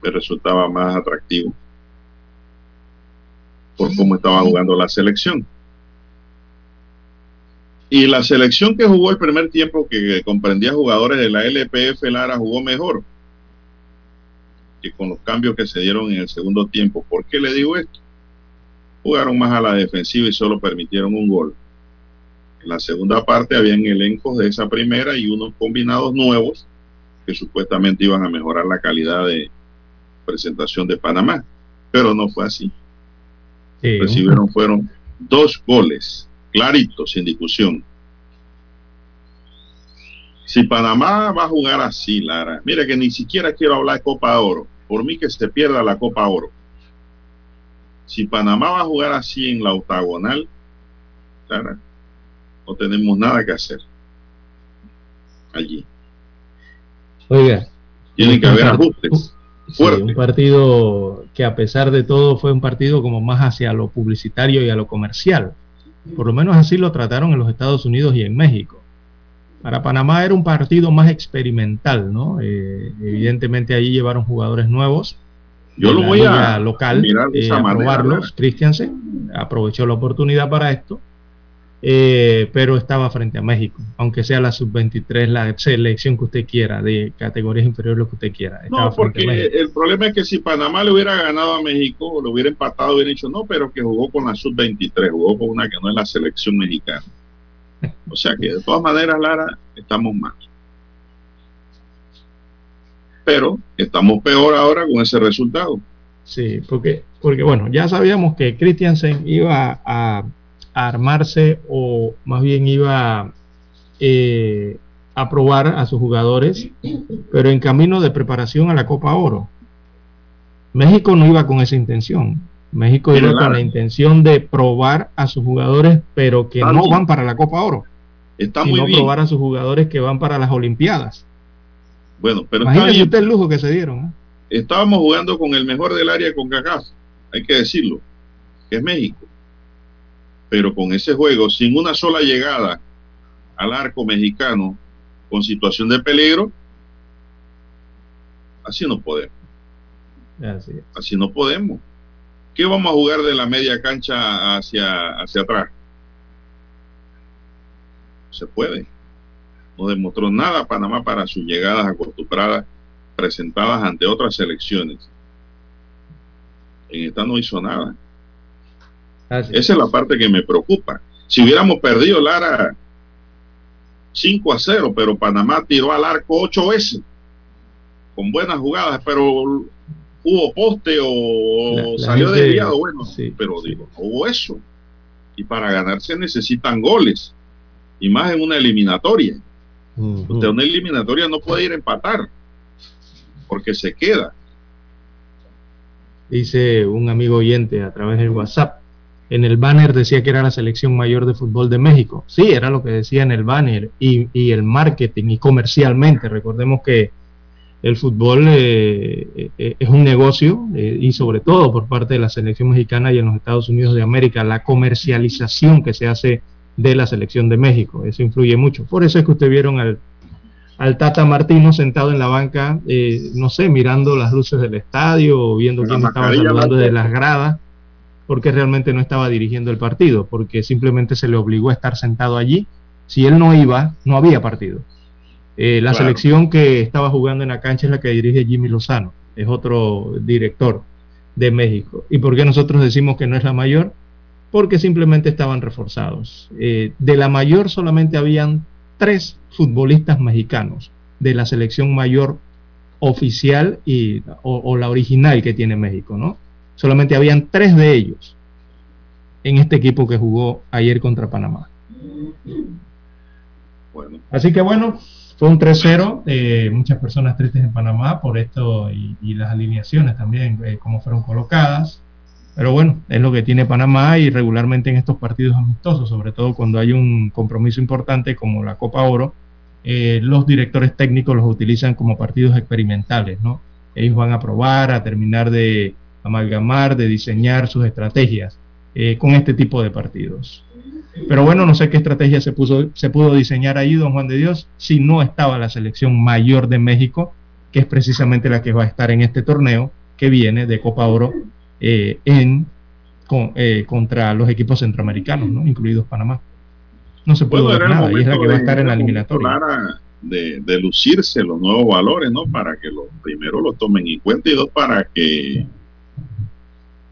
Me resultaba más atractivo por cómo estaba jugando la selección. Y la selección que jugó el primer tiempo, que comprendía jugadores de la LPF Lara, jugó mejor que con los cambios que se dieron en el segundo tiempo. ¿Por qué le digo esto? Jugaron más a la defensiva y solo permitieron un gol. En la segunda parte habían elencos de esa primera y unos combinados nuevos que supuestamente iban a mejorar la calidad de presentación de Panamá. Pero no fue así. Sí, Recibieron fueron dos goles, claritos, sin discusión. Si Panamá va a jugar así, Lara, mira que ni siquiera quiero hablar de Copa Oro. Por mí que se pierda la Copa Oro. Si Panamá va a jugar así en la octagonal, Lara, no tenemos nada que hacer allí. Oiga, Tienen que haber ajustes sí, un partido que a pesar de todo fue un partido como más hacia lo publicitario y a lo comercial. Por lo menos así lo trataron en los Estados Unidos y en México. Para Panamá era un partido más experimental, ¿no? Eh, evidentemente ahí llevaron jugadores nuevos. Yo lo voy a local eh, a probarlos. Christiansen aprovechó la oportunidad para esto eh, pero estaba frente a México, aunque sea la sub-23, la selección que usted quiera, de categorías inferiores, lo que usted quiera. No, porque el problema es que si Panamá le hubiera ganado a México, lo hubiera empatado, hubiera dicho no, pero que jugó con la sub-23, jugó con una que no es la selección mexicana. O sea que de todas maneras, Lara, estamos mal. Pero estamos peor ahora con ese resultado. Sí, porque, porque bueno, ya sabíamos que Christiansen iba a armarse o más bien iba eh, a probar a sus jugadores, pero en camino de preparación a la Copa Oro. México no iba con esa intención. México iba con la intención de probar a sus jugadores, pero que no van para la Copa Oro. Está sino probar a sus jugadores que van para las Olimpiadas. Bueno, pero imagínese usted el lujo que se dieron. ¿eh? Estábamos jugando con el mejor del área con CACAF, hay que decirlo, que es México pero con ese juego, sin una sola llegada al arco mexicano con situación de peligro, así no podemos. Así, no podemos. ¿Qué vamos a jugar de la media cancha hacia, hacia atrás? se puede. No demostró nada Panamá para sus llegadas acostumbradas presentadas ante otras selecciones. En esta no hizo nada. Esa es la parte que me preocupa. Si hubiéramos perdido Lara 5 a 0, pero Panamá tiró al arco 8 veces con buenas jugadas, pero hubo poste o salió desviado, bueno, sí, pero digo, no hubo eso. Y para ganarse necesitan goles, y más en una eliminatoria. Usted en una eliminatoria no puede ir a empatar, porque se queda. Dice un amigo oyente a través del WhatsApp, en el banner decía que era la selección mayor de fútbol de México. Sí, era lo que decía en el banner y, el marketing y comercialmente. Recordemos que el fútbol eh, eh, es un negocio eh, y sobre todo por parte de la selección mexicana y en los Estados Unidos de América, la comercialización que se hace de la selección de México. Eso influye mucho. Por eso es que usted vieron al, al Tata Martino sentado en la banca, no sé, mirando las luces del estadio o viendo quién estaba hablando de las gradas porque realmente no estaba dirigiendo el partido, porque simplemente se le obligó a estar sentado allí. Si él no iba, no había partido. Eh, la selección que estaba jugando en la cancha es la que dirige Jimmy Lozano, es otro director de México. ¿Y por qué nosotros decimos que no es la mayor? Porque simplemente estaban reforzados. Eh, de la mayor solamente habían tres futbolistas mexicanos de la selección mayor oficial y, o la original que tiene México, ¿no? Solamente habían tres de ellos en este equipo que jugó ayer contra Panamá. Así que bueno, fue un 3-0. Eh, muchas personas tristes en Panamá por esto y, las alineaciones también, eh, como fueron colocadas. Pero bueno, es lo que tiene Panamá y regularmente en estos partidos amistosos, sobre todo cuando hay un compromiso importante como la Copa Oro, eh, los directores técnicos los utilizan como partidos experimentales, ¿no? Ellos van a probar, a terminar de amalgamar, de diseñar sus estrategias eh, con este tipo de partidos. Pero bueno, no sé qué estrategia se, puso, se pudo diseñar ahí, don Juan de Dios, si no estaba la selección mayor de México, que es precisamente la que va a estar en este torneo que viene de Copa Oro eh, en, eh, contra los equipos centroamericanos, ¿no? incluidos Panamá. No se puede ver nada y es la que va a estar en la eliminatoria. De, de, lucirse los nuevos valores, ¿no? Para que los primero los tomen en cuenta y dos para que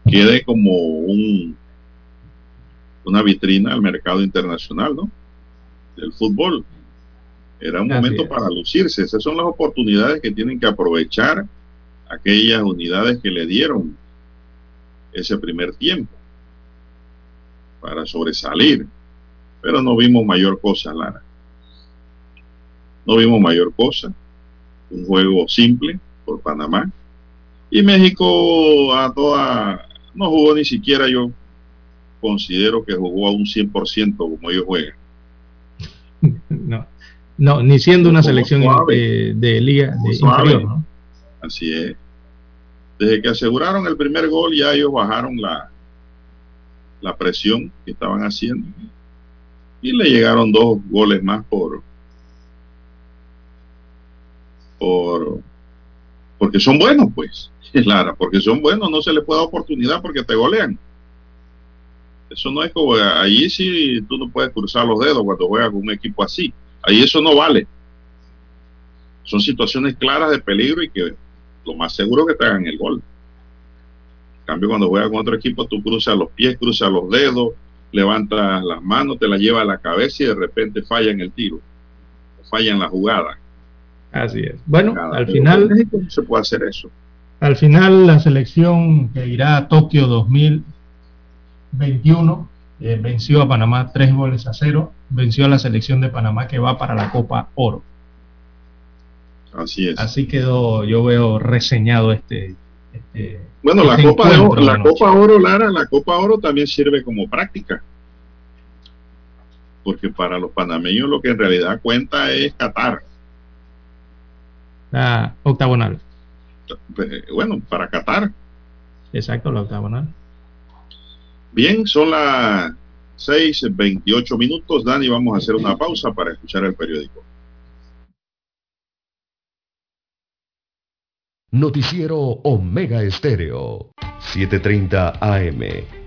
quede como un una vitrina al mercado internacional, ¿no? Del fútbol. Era un momento para lucirse. Esas son las oportunidades que tienen que aprovechar aquellas unidades que le dieron ese primer tiempo para sobresalir. Pero no vimos mayor cosa, Lara. No vimos mayor cosa. Un juego simple por Panamá. Y México a toda no jugó ni siquiera yo considero que jugó a un 100% como ellos juegan. [LAUGHS] No, no ni siendo una selección de, liga de inferior, Así es. Desde que aseguraron el primer gol ya ellos bajaron la la presión que estaban haciendo. Y le llegaron dos goles más por, por porque son buenos, pues. [LAUGHS] Lara, porque son buenos, no se les puede dar oportunidad porque te golean. Eso no es como allí sí tú no puedes cruzar los dedos cuando juegas con un equipo así. Ahí eso no vale. Son situaciones claras de peligro y que lo más seguro que te hagan el gol. En cambio, cuando juegas con otro equipo, tú cruzas los pies, cruzas los dedos, levantas las manos, te la lleva a la cabeza y de repente falla en el tiro, falla en la jugada. Así es. Bueno, al final se puede hacer eso. Al final la selección que irá a Tokio 2021 eh, venció a Panamá tres goles a cero, venció a la selección de Panamá que va para la Copa Oro. Así es. Así quedó, yo veo reseñado este. este bueno, la, este Copa, Oro, la Copa Oro, Lara, la Copa Oro también sirve como práctica. Porque para los panameños lo que en realidad cuenta es Qatar. La octagonal. Eh, bueno, para Qatar. Exacto, la octagonal. Bien, son las 6.28 minutos. Dani, vamos a hacer una pausa para escuchar el periódico. Noticiero Omega Estéreo, 7:30 AM.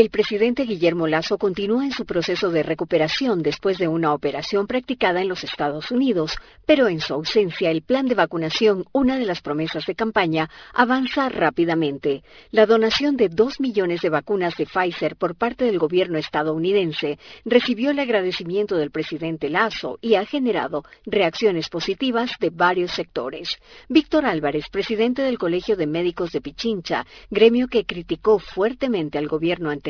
El presidente Guillermo Lazo continúa en su proceso de recuperación después de una operación practicada en los Estados Unidos, pero en su ausencia el plan de vacunación, una de las promesas de campaña, avanza rápidamente. La donación de dos millones de vacunas de Pfizer por parte del gobierno estadounidense recibió el agradecimiento del presidente Lazo y ha generado reacciones positivas de varios sectores. Víctor Álvarez, presidente del Colegio de Médicos de Pichincha, gremio que criticó fuertemente al gobierno anterior,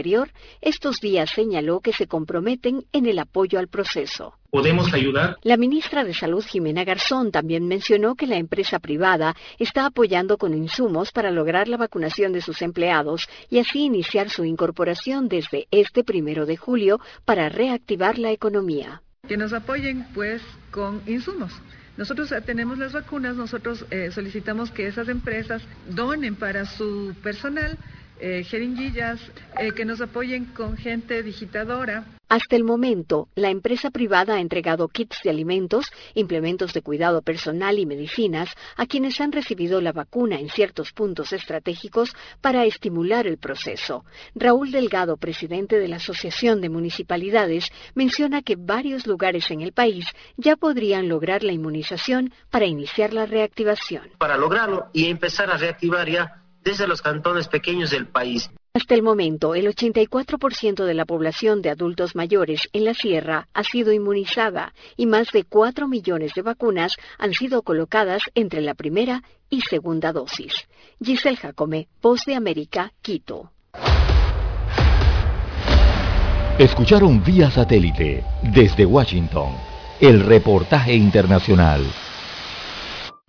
estos días señaló que se comprometen en el apoyo al proceso. ¿Podemos ayudar? La ministra de Salud, Jimena Garzón, también mencionó que la empresa privada está apoyando con insumos para lograr la vacunación de sus empleados y así iniciar su incorporación desde este primero de julio para reactivar la economía. Que nos apoyen, pues, con insumos. Nosotros tenemos las vacunas, nosotros eh, solicitamos que esas empresas donen para su personal eh, jeringuillas, eh, que nos apoyen con gente digitadora. Hasta el momento, la empresa privada ha entregado kits de alimentos, implementos de cuidado personal y medicinas a quienes han recibido la vacuna en ciertos puntos estratégicos para estimular el proceso. Raúl Delgado, presidente de la Asociación de Municipalidades, menciona que varios lugares en el país ya podrían lograr la inmunización para iniciar la reactivación. Para lograrlo y empezar a reactivar ya desde los cantones pequeños del país. Hasta el momento, el 84% de la población de adultos mayores en la sierra ha sido inmunizada y más de 4 millones de vacunas han sido colocadas entre la primera y segunda dosis. Giselle Jacome, Voz de América, Quito. Escucharon vía satélite desde Washington el reportaje internacional.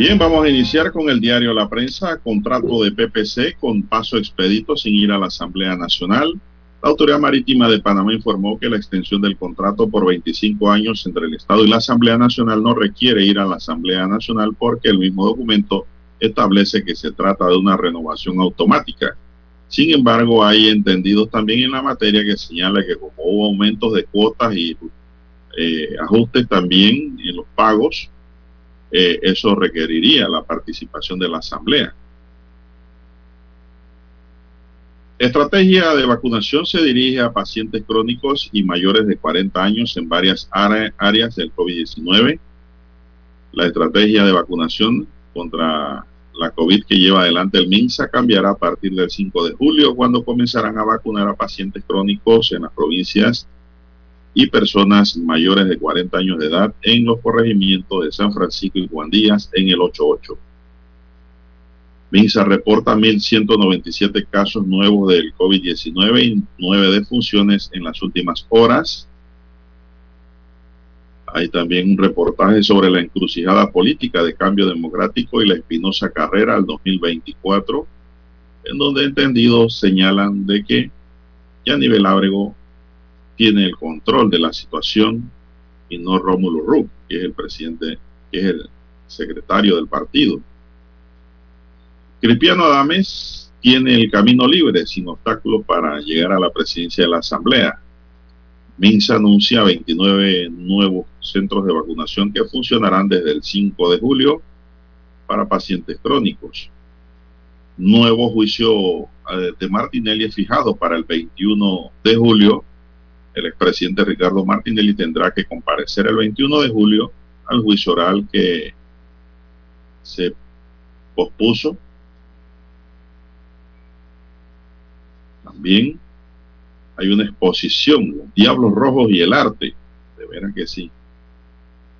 Bien, vamos a iniciar con el diario La Prensa, contrato de PPC con paso expedito sin ir a la Asamblea Nacional. La Autoridad Marítima de Panamá informó que la extensión del contrato por 25 años entre el Estado y la Asamblea Nacional no requiere ir a la Asamblea Nacional porque el mismo documento establece que se trata de una renovación automática. Sin embargo, hay entendidos también en la materia que señala que como hubo aumentos de cuotas y eh, ajustes también en los pagos, eh, eso requeriría la participación de la Asamblea. Estrategia de vacunación se dirige a pacientes crónicos y mayores de 40 años en varias áreas del COVID-19. La estrategia de vacunación contra la COVID que lleva adelante el MINSA cambiará a partir del 5 de julio, cuando comenzarán a vacunar a pacientes crónicos en las provincias y personas mayores de 40 años de edad en los corregimientos de San Francisco y Juan Díaz en el 88. MINSA reporta 1.197 casos nuevos del COVID-19 y 9 defunciones en las últimas horas. Hay también un reportaje sobre la encrucijada política de cambio democrático y la espinosa carrera al 2024, en donde entendidos señalan de que nivel Ábrego tiene el control de la situación y no Rómulo Ruck, que es el presidente, que es el secretario del partido. Cristiano Adames tiene el camino libre, sin obstáculos, para llegar a la presidencia de la Asamblea. Minsa anuncia 29 nuevos centros de vacunación que funcionarán desde el 5 de julio para pacientes crónicos. Nuevo juicio eh, de Martinelli es fijado para el 21 de julio el expresidente Ricardo Martinelli tendrá que comparecer el 21 de julio al juicio oral que se pospuso. También hay una exposición, Los Diablos Rojos y el Arte. De veras que sí.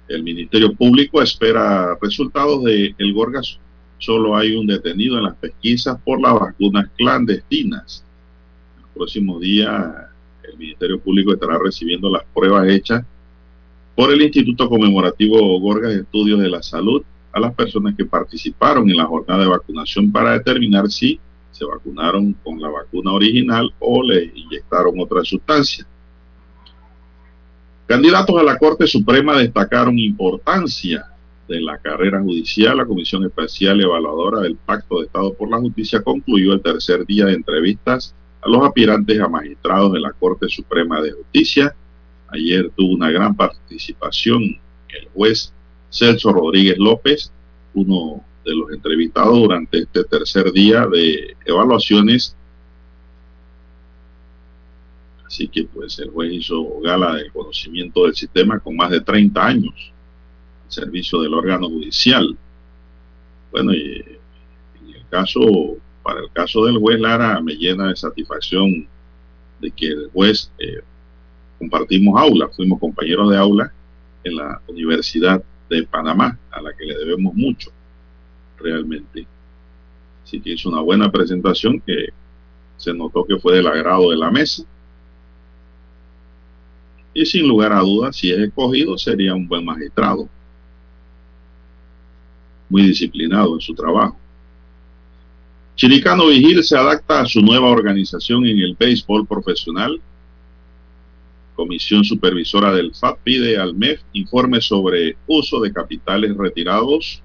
El Ministerio Público espera resultados de el Gorgas. Solo hay un detenido en las pesquisas por las vacunas clandestinas. El próximo día el Ministerio Público estará recibiendo las pruebas hechas por el Instituto Conmemorativo Gorgas de Estudios de la Salud a las personas que participaron en la jornada de vacunación para determinar si se vacunaron con la vacuna original o le inyectaron otra sustancia. Candidatos a la Corte Suprema destacaron importancia de la carrera judicial. La Comisión Especial Evaluadora del Pacto de Estado por la Justicia concluyó el tercer día de entrevistas a los aspirantes a magistrados de la Corte Suprema de Justicia. Ayer tuvo una gran participación el juez Celso Rodríguez López, uno de los entrevistados durante este tercer día de evaluaciones. Así que pues el juez hizo gala del conocimiento del sistema con más de 30 años al servicio del órgano judicial. Bueno, y en el caso para el caso del juez Lara me llena de satisfacción de que el juez eh, compartimos aula, fuimos compañeros de aula en la Universidad de Panamá, a la que le debemos mucho, realmente. Así que hizo una buena presentación que se notó que fue del agrado de la mesa. Y sin lugar a dudas, si es escogido, sería un buen magistrado. Muy disciplinado en su trabajo. Chiricano Vigil se adapta a su nueva organización en el béisbol profesional. Comisión Supervisora del FAT pide al MEF informe sobre uso de capitales retirados.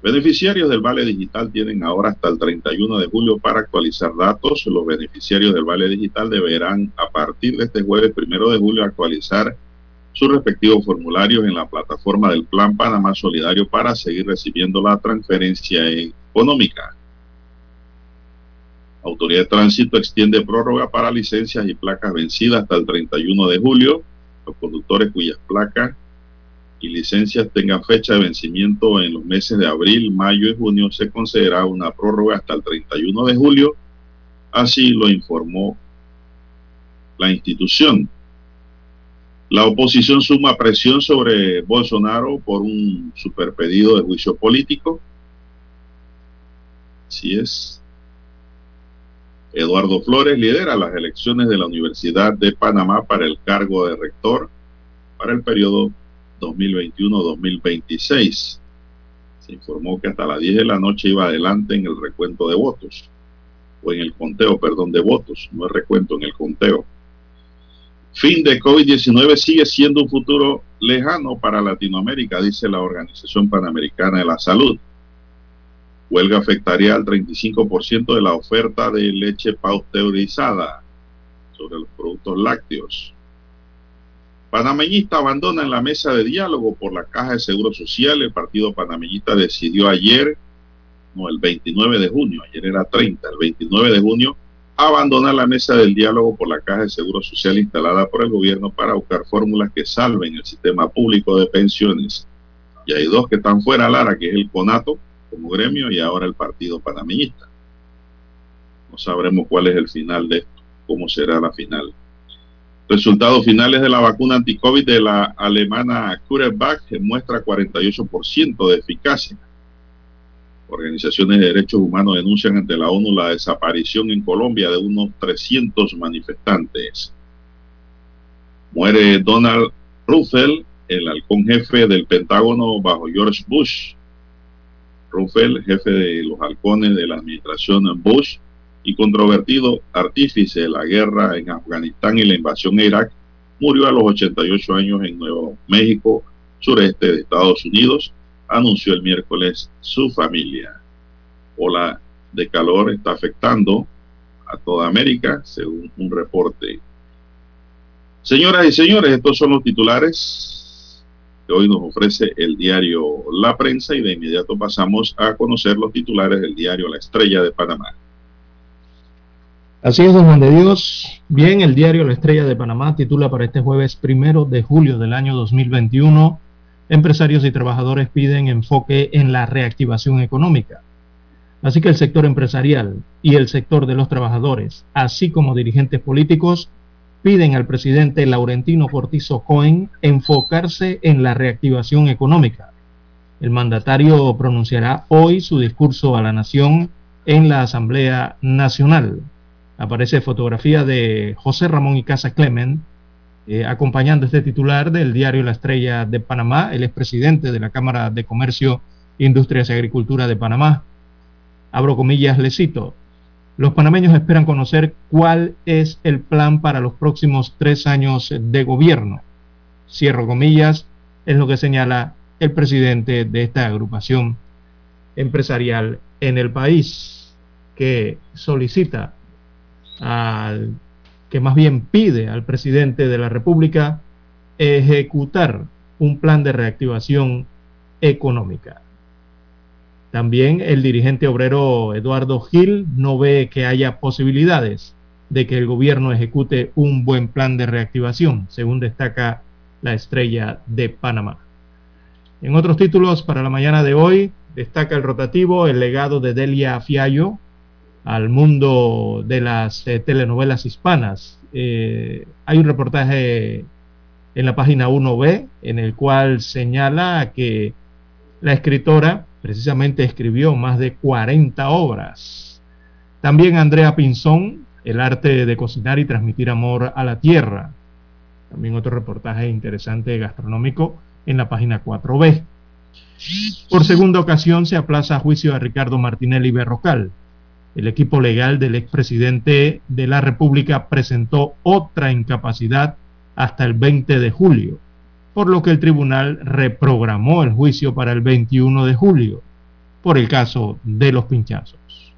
Beneficiarios del Vale Digital tienen ahora hasta el 31 de julio para actualizar datos. Los beneficiarios del Vale Digital deberán a partir de este jueves primero de julio actualizar sus respectivos formularios en la plataforma del Plan Panamá Solidario para seguir recibiendo la transferencia en económica. Autoridad de Tránsito extiende prórroga para licencias y placas vencidas hasta el 31 de julio. Los conductores cuyas placas y licencias tengan fecha de vencimiento en los meses de abril, mayo y junio se concederá una prórroga hasta el 31 de julio. Así lo informó la institución. La oposición suma presión sobre Bolsonaro por un superpedido de juicio político. Así es. Eduardo Flores lidera las elecciones de la Universidad de Panamá para el cargo de rector para el periodo 2021-2026. Se informó que hasta las 10 de la noche iba adelante en el recuento de votos, o en el conteo, perdón, de votos, no el recuento, en el conteo. Fin de COVID-19 sigue siendo un futuro lejano para Latinoamérica, dice la Organización Panamericana de la Salud. Huelga afectaría al 35% de la oferta de leche pasteurizada sobre los productos lácteos. Panameñista abandona en la mesa de diálogo por la Caja de Seguro Social. El partido panameñista decidió ayer, no, el 29 de junio, ayer era 30, el 29 de junio, abandonar la mesa del diálogo por la Caja de Seguro Social instalada por el gobierno para buscar fórmulas que salven el sistema público de pensiones. Y hay dos que están fuera, Lara, que es el CONATO como gremio y ahora el partido panameñista. No sabremos cuál es el final de esto, cómo será la final. Resultados finales de la vacuna anti-COVID de la alemana CureVac muestra 48% de eficacia. Organizaciones de derechos humanos denuncian ante la ONU la desaparición en Colombia de unos 300 manifestantes. Muere Donald Rumsfeld, el halcón jefe del Pentágono bajo George Bush. Rumsfeld, jefe de los halcones de la administración Bush, y controvertido artífice de la guerra en Afganistán y la invasión a Irak, murió a los 88 años en Nuevo México, sureste de Estados Unidos, anunció el miércoles su familia. Ola de calor está afectando a toda América, según un reporte. Señoras y señores, estos son los titulares que hoy nos ofrece el diario La Prensa y de inmediato pasamos a conocer los titulares del diario La Estrella de Panamá. Así es, don Juan de Dios. Bien, el diario La Estrella de Panamá titula para este jueves primero de julio del año 2021, empresarios y trabajadores piden enfoque en la reactivación económica. Así que el sector empresarial y el sector de los trabajadores, así como dirigentes políticos, piden al presidente Laurentino Cortizo Cohen enfocarse en la reactivación económica. El mandatario pronunciará hoy su discurso a la nación en la Asamblea Nacional aparece fotografía de José Ramón y Casa Clement, eh, acompañando este titular del diario La Estrella de Panamá, el expresidente de la Cámara de Comercio, Industrias y Agricultura de Panamá. Abro comillas, le cito. Los panameños esperan conocer cuál es el plan para los próximos tres años de gobierno. Cierro comillas, es lo que señala el presidente de esta agrupación empresarial en el país, que solicita al que más bien pide al presidente de la República ejecutar un plan de reactivación económica. También el dirigente obrero Eduardo Gil no ve que haya posibilidades de que el gobierno ejecute un buen plan de reactivación, según destaca la estrella de Panamá. En otros títulos para la mañana de hoy, destaca el rotativo El legado de Delia Fiallo, al mundo de las eh, telenovelas hispanas. Eh, hay un reportaje en la página 1B en el cual señala que la escritora precisamente escribió más de 40 obras. También Andrea Pinzón, El arte de cocinar y transmitir amor a la tierra. También otro reportaje interesante gastronómico en la página 4B. Por segunda ocasión se aplaza a juicio a Ricardo Martinelli Berrocal, el equipo legal del expresidente de la República presentó otra incapacidad hasta el 20 de julio, por lo que el tribunal reprogramó el juicio para el 21 de julio, por el caso de los pinchazos.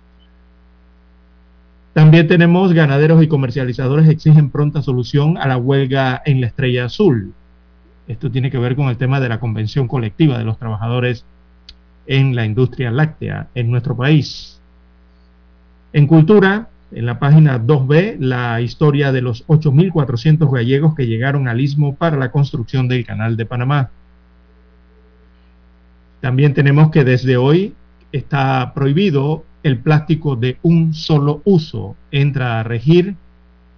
También tenemos ganaderos y comercializadores exigen pronta solución a la huelga en la Estrella Azul. Esto tiene que ver con el tema de la convención colectiva de los trabajadores en la industria láctea en nuestro país. En cultura, en la página 2B, la historia de los 8.400 gallegos que llegaron al istmo para la construcción del Canal de Panamá. También tenemos que desde hoy está prohibido el plástico de un solo uso. Entra a regir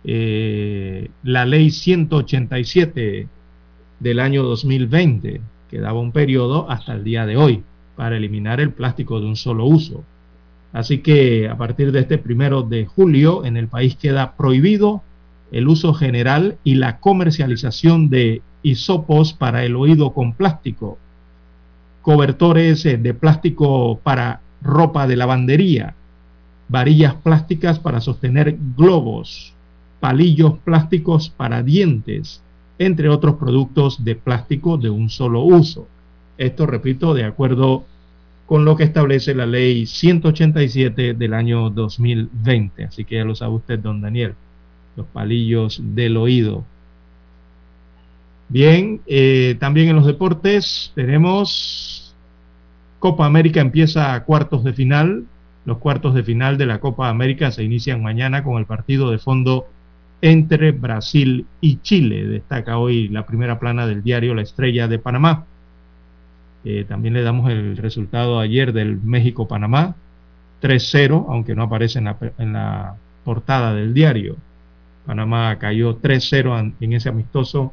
eh, la ley 187 del año 2020, que daba un periodo hasta el día de hoy para eliminar el plástico de un solo uso. Así que a partir de este primero de julio en el país queda prohibido el uso general y la comercialización de hisopos para el oído con plástico. cobertores eh, de plástico para ropa de lavandería, varillas plásticas para sostener globos, palillos plásticos para dientes, entre otros productos de plástico de un solo uso. Esto, repito, de acuerdo con lo que establece la ley 187 del año 2020. Así que ya lo sabe usted, don Daniel, los palillos del oído. Bien, eh, también en los deportes tenemos Copa América empieza a cuartos de final. Los cuartos de final de la Copa América se inician mañana con el partido de fondo entre Brasil y Chile. Destaca hoy la primera plana del diario La Estrella de Panamá. Eh, también le damos el resultado ayer del México-Panamá, 3-0, aunque no aparece en la, en la, portada del diario. Panamá cayó 3-0 en ese amistoso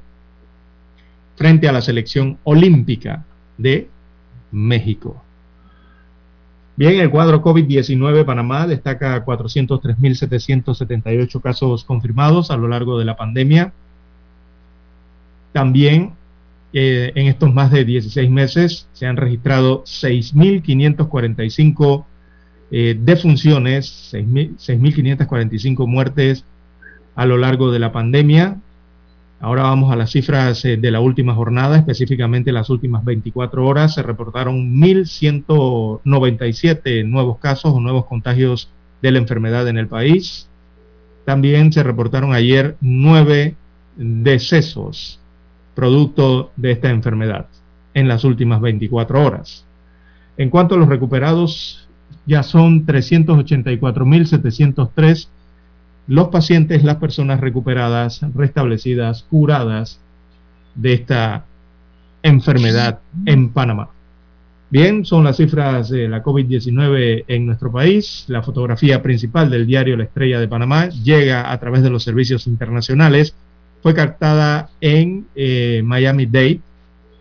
frente a la selección olímpica de México. Bien, el cuadro COVID-19 Panamá destaca 403.778 casos confirmados a lo largo de la pandemia. También eh, en estos más de 16 meses se han registrado 6.545 eh, defunciones, 6.545 muertes a lo largo de la pandemia. Ahora vamos a las cifras eh, de la última jornada, específicamente las últimas 24 horas. Se reportaron 1.197 nuevos casos o nuevos contagios de la enfermedad en el país. También se reportaron ayer nueve decesos producto de esta enfermedad en las últimas 24 horas. En cuanto a los recuperados, ya son 384.703 los pacientes, las personas recuperadas, restablecidas, curadas de esta enfermedad en Panamá. Bien, son las cifras de la COVID-19 en nuestro país. La fotografía principal del diario La Estrella de Panamá llega a través de los servicios internacionales fue captada en eh, Miami-Dade,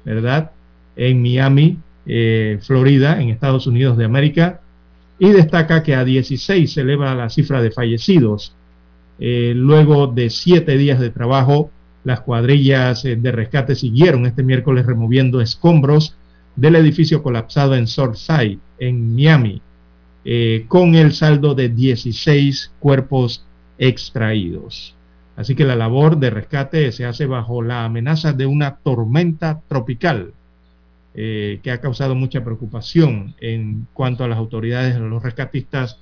¿verdad? En Miami, eh, Florida, en Estados Unidos de América, y destaca que a 16 se eleva la cifra de fallecidos. Eh, luego de siete días de trabajo, las cuadrillas de rescate siguieron este miércoles removiendo escombros del edificio colapsado en Surfside, en Miami, con el saldo de 16 cuerpos extraídos. Así que la labor de rescate se hace bajo la amenaza de una tormenta tropical eh, que ha causado mucha preocupación en cuanto a las autoridades, a los rescatistas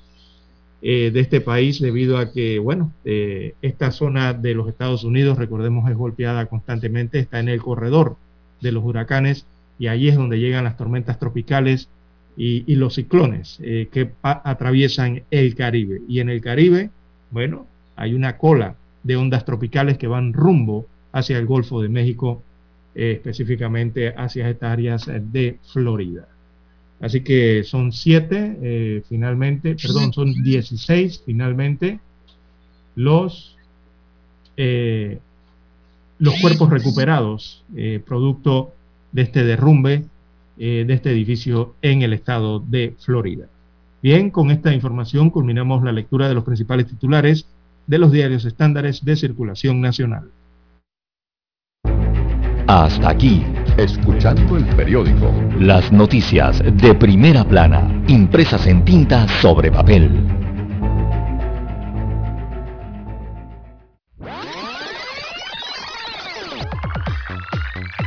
eh, de este país, debido a que, bueno, eh, esta zona de los Estados Unidos, recordemos, es golpeada constantemente, está en el corredor de los huracanes y ahí es donde llegan las tormentas tropicales y, y los ciclones que atraviesan el Caribe. Y en el Caribe, bueno, hay una cola de ondas tropicales que van rumbo hacia el Golfo de México, eh, específicamente hacia estas áreas de Florida. Así que son siete eh, finalmente, perdón, son 16 finalmente los, eh, los cuerpos recuperados producto de este derrumbe de este edificio en el estado de Florida. Bien, con esta información culminamos la lectura de los principales titulares de los diarios estándares de circulación nacional. Hasta aquí, escuchando el periódico. Las noticias de primera plana, impresas en tinta sobre papel.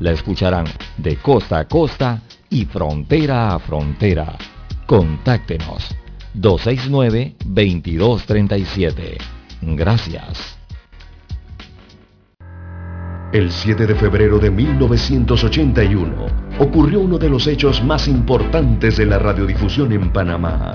la escucharán de costa a costa y frontera a frontera. Contáctenos 269-2237. Gracias. El 7 de febrero de 1981 ocurrió uno de los hechos más importantes de la radiodifusión en Panamá.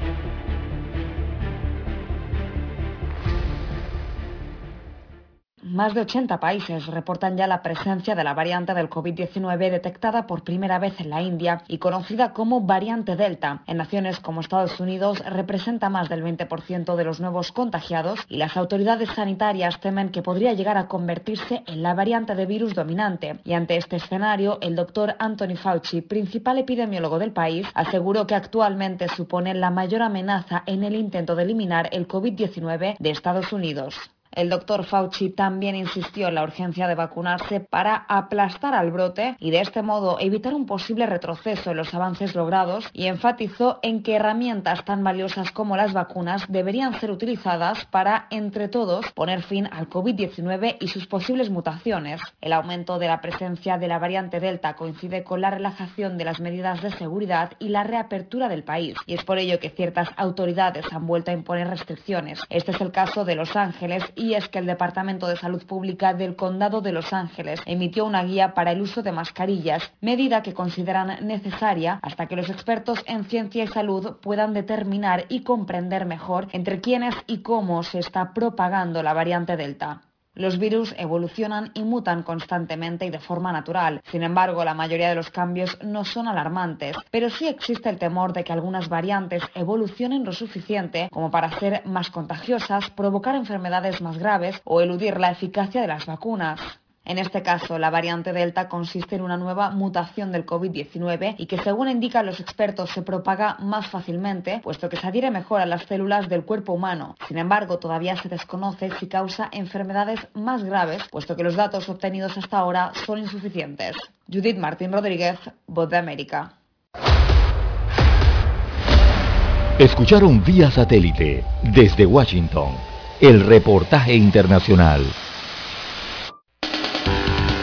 Más de 80 países reportan ya la presencia de la variante del COVID-19 detectada por primera vez en la India y conocida como variante Delta. En naciones como Estados Unidos representa más del 20% de los nuevos contagiados y las autoridades sanitarias temen que podría llegar a convertirse en la variante de virus dominante. Y ante este escenario, el doctor Anthony Fauci, principal epidemiólogo del país, aseguró que actualmente supone la mayor amenaza en el intento de eliminar el COVID-19 de Estados Unidos. El doctor Fauci también insistió en la urgencia de vacunarse para aplastar al brote y de este modo evitar un posible retroceso en los avances logrados y enfatizó en que herramientas tan valiosas como las vacunas deberían ser utilizadas para, entre todos, poner fin al COVID-19 y sus posibles mutaciones. El aumento de la presencia de la variante Delta coincide con la relajación de las medidas de seguridad y la reapertura del país y es por ello que ciertas autoridades han vuelto a imponer restricciones. Este es el caso de Los Ángeles es que el Departamento de Salud Pública del Condado de Los Ángeles emitió una guía para el uso de mascarillas, medida que consideran necesaria hasta que los expertos en ciencia y salud puedan determinar y comprender mejor entre quiénes y cómo se está propagando la variante Delta. Los virus evolucionan y mutan constantemente y de forma natural. Sin embargo, la mayoría de los cambios no son alarmantes, pero sí existe el temor de que algunas variantes evolucionen lo suficiente como para ser más contagiosas, provocar enfermedades más graves o eludir la eficacia de las vacunas. En este caso, la variante Delta consiste en una nueva mutación del COVID-19 y que, según indican los expertos, se propaga más fácilmente, puesto que se adhiere mejor a las células del cuerpo humano. Sin embargo, todavía se desconoce si causa enfermedades más graves, puesto que los datos obtenidos hasta ahora son insuficientes. Judith Martín Rodríguez, Voz de América. Escucharon vía satélite desde Washington el reportaje internacional.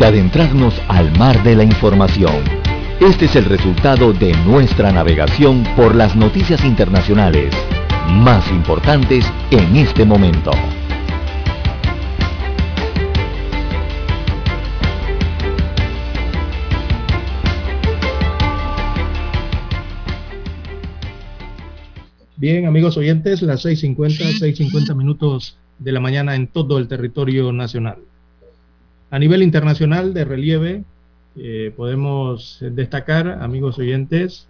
de adentrarnos al mar de la información. Este es el resultado de nuestra navegación por las noticias internacionales más importantes en este momento. Bien, amigos oyentes, las 6.50, 6.50 minutos de la mañana en todo el territorio nacional. A nivel internacional de relieve, eh, podemos destacar, amigos oyentes,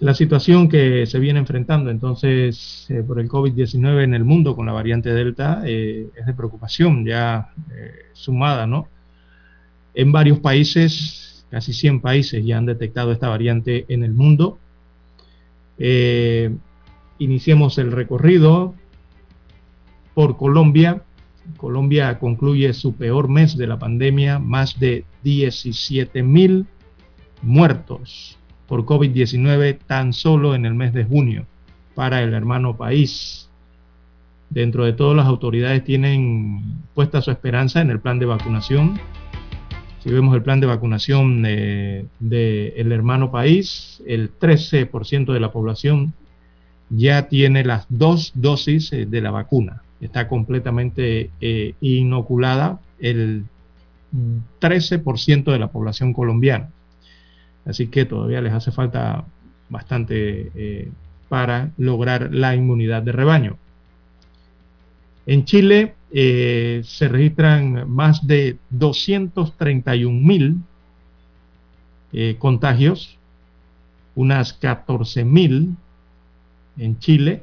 la situación que se viene enfrentando entonces eh, por el COVID-19 en el mundo con la variante Delta eh, es de preocupación ya sumada, ¿no? En varios países, casi 100 países ya han detectado esta variante en el mundo. iniciemos el recorrido por Colombia, Colombia concluye su peor mes de la pandemia, más de 17 mil muertos por COVID-19 tan solo en el mes de junio para el hermano país. Dentro de todo, las autoridades tienen puesta su esperanza en el plan de vacunación. Si vemos el plan de vacunación del de, hermano país, el 13% de la población ya tiene las dos dosis eh, de la vacuna está completamente eh, inoculada el 13% de la población colombiana. Así que todavía les hace falta bastante eh, para lograr la inmunidad de rebaño. En Chile eh, se registran más de 231 mil contagios, unas 14 mil en Chile,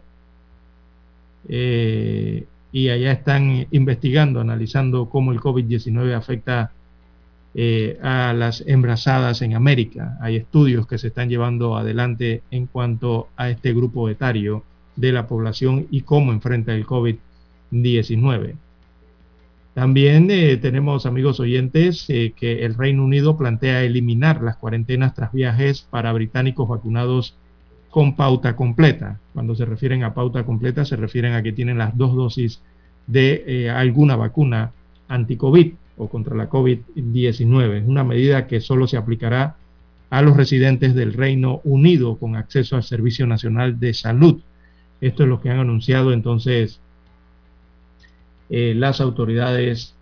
y allá están investigando, analizando cómo el COVID-19 afecta eh, a las embarazadas en América. Hay estudios que se están llevando adelante en cuanto a este grupo etario de la población y cómo enfrenta el COVID-19. También eh, tenemos, amigos oyentes, eh, que el Reino Unido plantea eliminar las cuarentenas tras viajes para británicos vacunados con pauta completa. Cuando se refieren a pauta completa, se refieren a que tienen las dos dosis de eh, alguna vacuna anti-COVID o contra la COVID-19. Es una medida que solo se aplicará a los residentes del Reino Unido con acceso al Servicio Nacional de Salud. Esto es lo que han anunciado entonces eh, las autoridades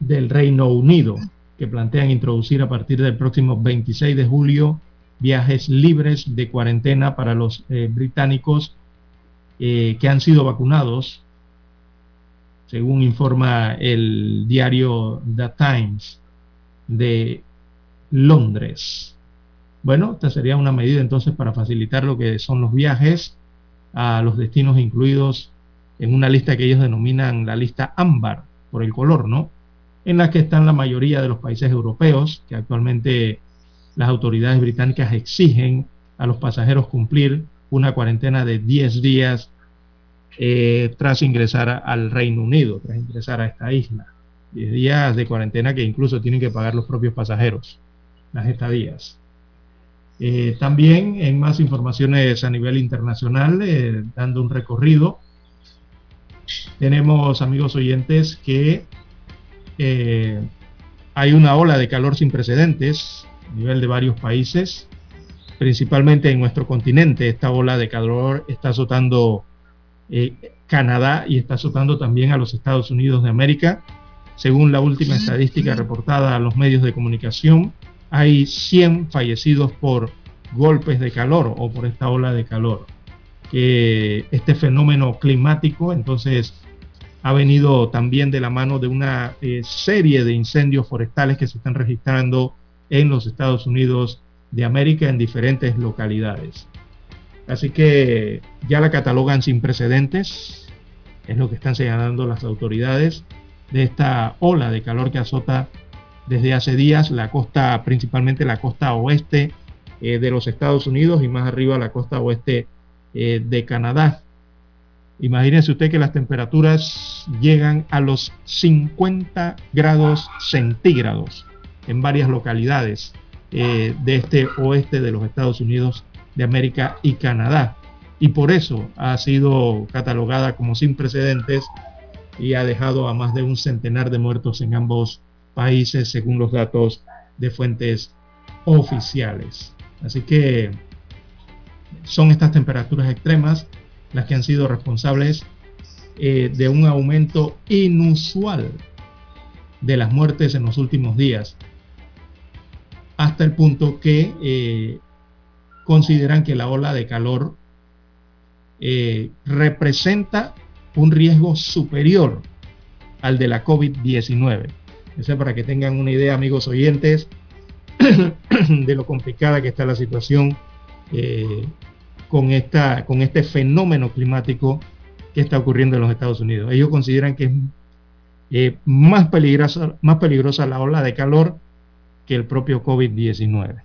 del Reino Unido, que plantean introducir a partir del próximo 26 de julio viajes libres de cuarentena para los eh, británicos eh, que han sido vacunados, según informa el diario The Times de Londres. Bueno, esta sería una medida entonces para facilitar lo que son los viajes a los destinos incluidos en una lista que ellos denominan la lista ámbar, por el color, ¿no? En la que están la mayoría de los países europeos, que actualmente las autoridades británicas exigen a los pasajeros cumplir una cuarentena de 10 días eh, tras ingresar al Reino Unido, tras ingresar a esta isla. 10 días de cuarentena que incluso tienen que pagar los propios pasajeros, las estadías. Eh, también en más informaciones a nivel internacional, eh, dando un recorrido, tenemos, amigos oyentes, que hay una ola de calor sin precedentes a nivel de varios países, principalmente en nuestro continente. Esta ola de calor está azotando eh, Canadá y está azotando también a los Estados Unidos de América. Según la última estadística reportada a los medios de comunicación, hay 100 fallecidos por golpes de calor o por esta ola de calor este fenómeno climático entonces ha venido también de la mano de una eh, serie de incendios forestales que se están registrando en los Estados Unidos de América en diferentes localidades. Así que ya la catalogan sin precedentes, es lo que están señalando las autoridades de esta ola de calor que azota desde hace días la costa, principalmente la costa oeste eh, de los Estados Unidos y más arriba la costa oeste eh, de Canadá. Imagínense usted que las temperaturas llegan a los 50 grados centígrados en varias localidades eh, de este oeste de los Estados Unidos de América y Canadá. Y por eso ha sido catalogada como sin precedentes y ha dejado a más de un centenar de muertos en ambos países según los datos de fuentes oficiales. Así que son estas temperaturas extremas las que han sido responsables eh, de un aumento inusual de las muertes en los últimos días, hasta el punto que eh, consideran que la ola de calor eh, representa un riesgo superior al de la COVID-19. Eso para que tengan una idea, amigos oyentes, [CLEARS THROAT] de lo complicada que está la situación con, esta, con este fenómeno climático que está ocurriendo en los Estados Unidos. Ellos consideran que es eh, más, peligrosa, más peligrosa la ola de calor que el propio COVID-19.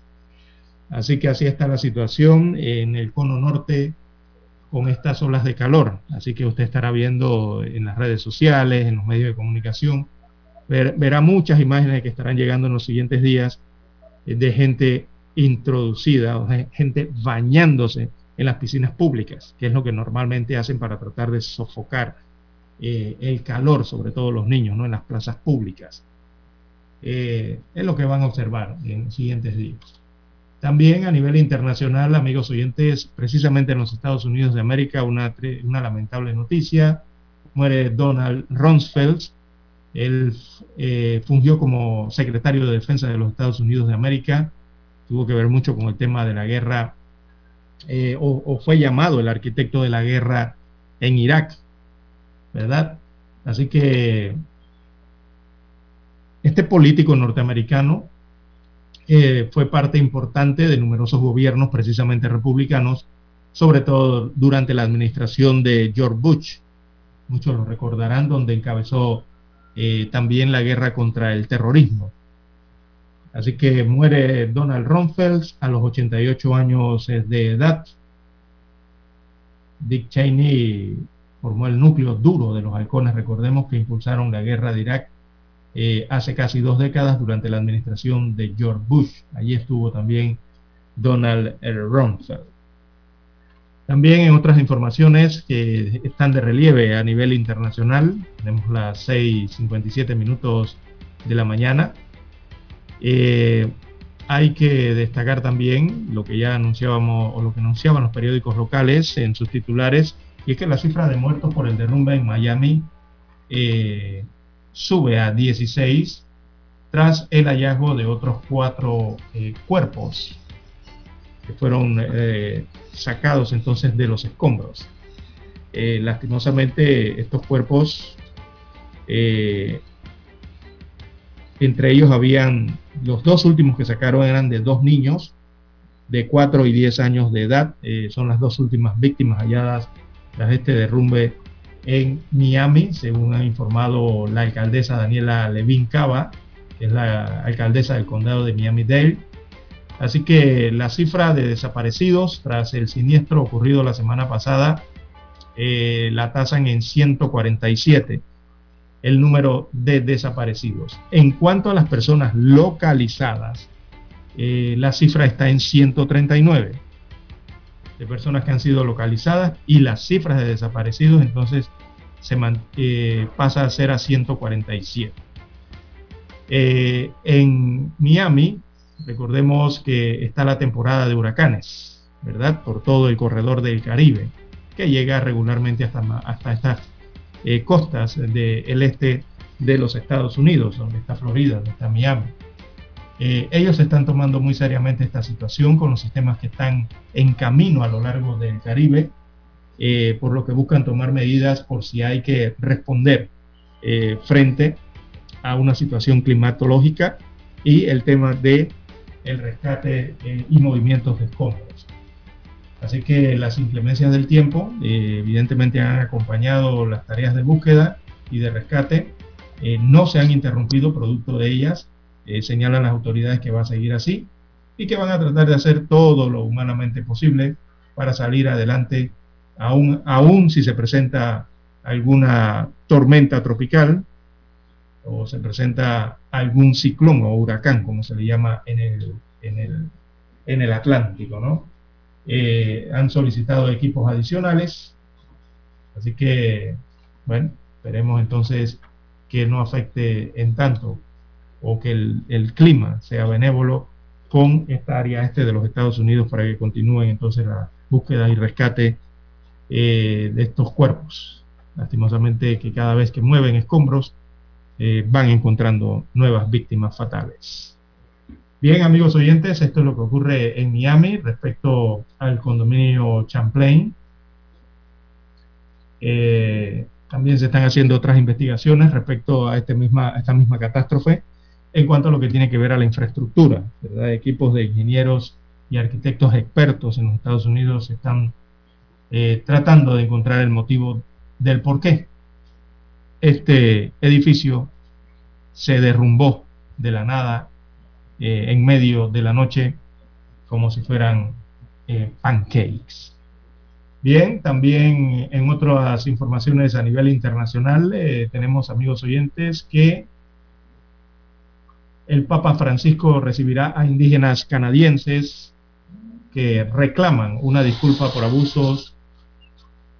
Así que así está la situación en el cono norte con estas olas de calor. Así que usted estará viendo en las redes sociales, en los medios de comunicación, verá muchas imágenes que estarán llegando en los siguientes días de gente introducida, gente bañándose en las piscinas públicas, que es lo que normalmente hacen para tratar de sofocar eh, el calor, sobre todo los niños, ¿no? en las plazas públicas. Eh, es lo que van a observar en los siguientes días. También a nivel internacional, amigos oyentes, precisamente en los Estados Unidos de América, una, lamentable noticia. Muere Donald Rumsfeld. Él eh, fungió como secretario de Defensa de los Estados Unidos de América. Tuvo que ver mucho con el tema de la guerra eh, o, fue llamado el arquitecto de la guerra en Irak, ¿verdad? Así que este político norteamericano eh, fue parte importante de numerosos gobiernos, precisamente republicanos, sobre todo durante la administración de George Bush. Muchos lo recordarán, donde encabezó eh, también la guerra contra el terrorismo. Así que muere Donald Rumsfeld a los 88 años de edad. Dick Cheney formó el núcleo duro de los halcones, recordemos que impulsaron la guerra de Irak eh, hace casi dos décadas durante la administración de George Bush. Allí estuvo también Donald Rumsfeld. También en otras informaciones que están de relieve a nivel internacional, tenemos las 6.57 minutos de la mañana. Eh, hay que destacar también lo que ya anunciábamos o lo que anunciaban los periódicos locales en sus titulares, y es que la cifra de muertos por el derrumbe en Miami eh, sube a 16 tras el hallazgo de otros cuatro eh, cuerpos que fueron eh, sacados entonces de los escombros. Eh, lastimosamente estos cuerpos, entre ellos habían, los dos últimos que sacaron eran de dos niños de 4 y 10 años de edad, son las dos últimas víctimas halladas tras este derrumbe en Miami, según ha informado la alcaldesa Daniela Levin Cava, que es la alcaldesa del condado de Miami-Dade. Así que la cifra de desaparecidos tras el siniestro ocurrido la semana pasada eh, la tasan en 147 el número de desaparecidos. En cuanto a las personas localizadas, eh, la cifra está en 139 de personas que han sido localizadas y las cifras de desaparecidos entonces se eh, pasa a ser a 147. Eh, en Miami, recordemos que está la temporada de huracanes, ¿verdad? Por todo el corredor del Caribe, que llega regularmente hasta, hasta estas eh, costas del este de los Estados Unidos, donde está Florida, donde está Miami. Eh, ellos están tomando muy seriamente esta situación con los sistemas que están en camino a lo largo del Caribe, eh, por lo que buscan tomar medidas por si hay que responder eh, frente a una situación climatológica y el tema de el rescate y movimientos de escombros. Así que las inclemencias del tiempo evidentemente han acompañado las tareas de búsqueda y de rescate, no se han interrumpido producto de ellas eh, señalan las autoridades que va a seguir así y que van a tratar de hacer todo lo humanamente posible para salir adelante, aún, aún si se presenta alguna tormenta tropical o se presenta algún ciclón o huracán, como se le llama en el, en el, en el Atlántico, ¿no? Eh, han solicitado equipos adicionales, así que, bueno, esperemos entonces que no afecte en tanto o que el, clima sea benévolo con esta área este de los Estados Unidos para que continúen entonces la búsqueda y rescate eh, de estos cuerpos. Lastimosamente que cada vez que mueven escombros eh, van encontrando nuevas víctimas fatales. Bien, amigos oyentes, esto es lo que ocurre en Miami respecto al condominio Champlain. Eh, también se están haciendo otras investigaciones respecto a, este misma, a esta misma catástrofe en cuanto a lo que tiene que ver a la infraestructura. Equipos de ingenieros y arquitectos expertos en los Estados Unidos están eh, tratando de encontrar el motivo del por qué este edificio se derrumbó de la nada eh, en medio de la noche como si fueran eh, pancakes. Bien, también en otras informaciones a nivel internacional tenemos amigos oyentes que el Papa Francisco recibirá a indígenas canadienses que reclaman una disculpa por abusos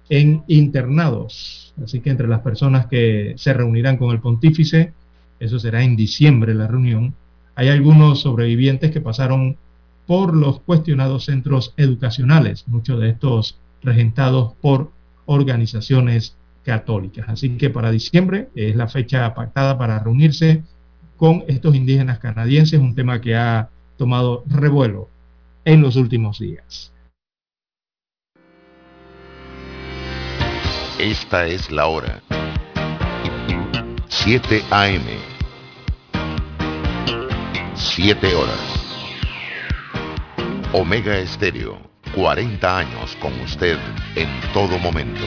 en internados. Así que entre las personas que se reunirán con el pontífice, eso será en diciembre la reunión, hay algunos sobrevivientes que pasaron por los cuestionados centros educacionales, muchos de estos regentados por organizaciones católicas. Así que para diciembre es la fecha pactada para reunirse con estos indígenas canadienses, un tema que ha tomado revuelo en los últimos días. Esta es la hora. 7 AM. 7 horas. Omega Estéreo, 40 años con usted en todo momento.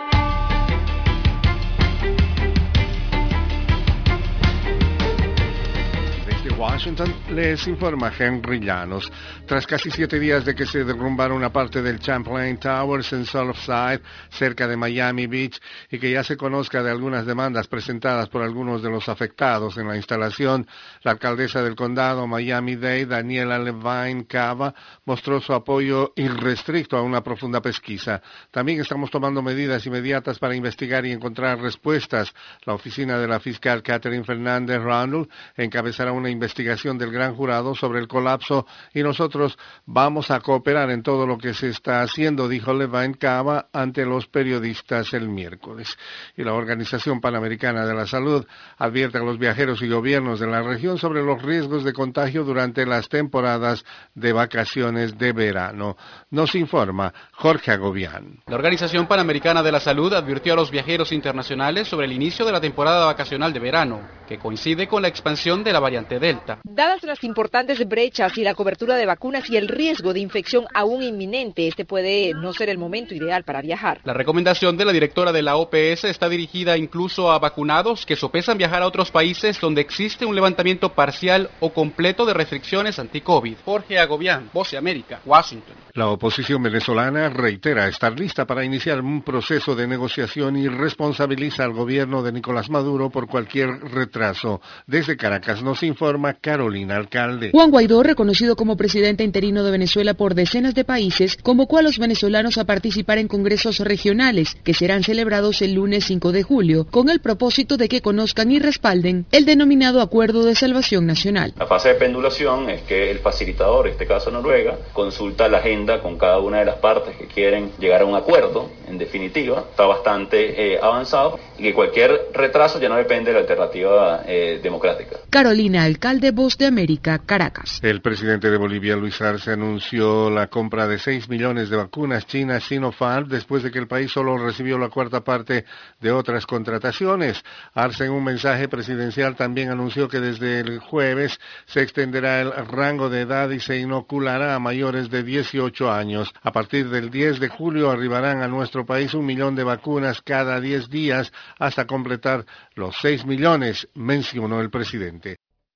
Washington les informa Henry Llanos. Tras casi siete días de que se derrumbara una parte del Champlain Towers en Surfside, cerca de Miami Beach, y que ya se conozca de algunas demandas presentadas por algunos de los afectados en la instalación, la alcaldesa del condado Miami-Dade, Daniela Levine Cava, mostró su apoyo irrestricto a una profunda pesquisa. También estamos tomando medidas inmediatas para investigar y encontrar respuestas. La oficina de la fiscal Catherine Fernández Ronald encabezará una investigación investigación del gran jurado sobre el colapso y nosotros vamos a cooperar en todo lo que se está haciendo, dijo Levine Cava ante los periodistas el miércoles. Y la Organización Panamericana de la Salud advierte a los viajeros y gobiernos de la región sobre los riesgos de contagio durante las temporadas de vacaciones de verano. Nos informa Jorge Agobián. La Organización Panamericana de la Salud advirtió a los viajeros internacionales sobre el inicio de la temporada vacacional de verano, que coincide con la expansión de la variante Delta. Dadas las importantes brechas y la cobertura de vacunas y el riesgo de infección aún inminente, este puede no ser el momento ideal para viajar. La recomendación de la directora de la OPS está dirigida incluso a vacunados que sopesan viajar a otros países donde existe un levantamiento parcial o completo de restricciones anti-COVID. Jorge Agobián, Voce América, Washington. La oposición venezolana reitera estar lista para iniciar un proceso de negociación y responsabiliza al gobierno de Nicolás Maduro por cualquier retraso. Desde Caracas nos informa Carolina Alcalde. Juan Guaidó, reconocido como presidente interino de Venezuela por decenas de países, convocó a los venezolanos a participar en congresos regionales que serán celebrados el lunes 5 de julio, con el propósito de que conozcan y respalden el denominado Acuerdo de Salvación Nacional. La fase de pendulación es que el facilitador, en este caso Noruega, consulta la agenda con cada una de las partes que quieren llegar a un acuerdo, en definitiva, está bastante eh, avanzado y que cualquier retraso ya no depende de la alternativa eh, democrática. Carolina, alcalde Voz de América, Caracas. El presidente de Bolivia, Luis Arce, anunció la compra de 6 millones de vacunas chinas Sinopharm después de que el país solo recibió la cuarta parte de otras contrataciones. Arce, en un mensaje presidencial, también anunció que desde el jueves se extenderá el rango de edad y se inoculará a mayores de 18 años. A partir del 10 de julio arribarán a nuestro país un millón de vacunas cada 10 días hasta completar los 6 millones, mencionó el presidente.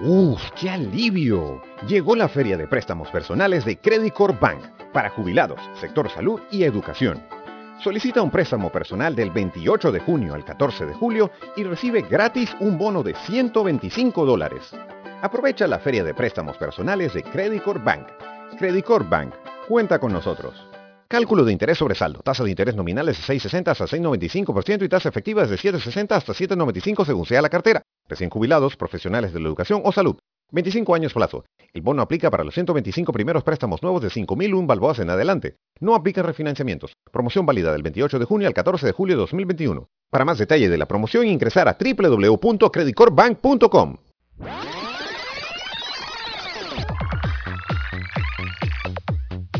¡Uf, qué alivio! Llegó la feria de préstamos personales de Credit Corp Bank para jubilados, sector salud y educación. Solicita un préstamo personal del 28 de junio al 14 de julio y recibe gratis un bono de 125 dólares. Aprovecha la feria de préstamos personales de Credit Corp Bank. Credit Corp Bank, cuenta con nosotros. Cálculo de interés sobre saldo. Tasa de interés nominales de 6,60 hasta 6,95% y tasa efectiva de 7,60 hasta 7,95 según sea la cartera. Recién jubilados, profesionales de la educación o salud. 25 años plazo. El bono aplica para los 125 primeros préstamos nuevos de 5.001 balboas en adelante. No aplica refinanciamientos. Promoción válida del 28 de junio al 14 de julio de 2021. Para más detalle de la promoción ingresar a www.creditcorpbank.com.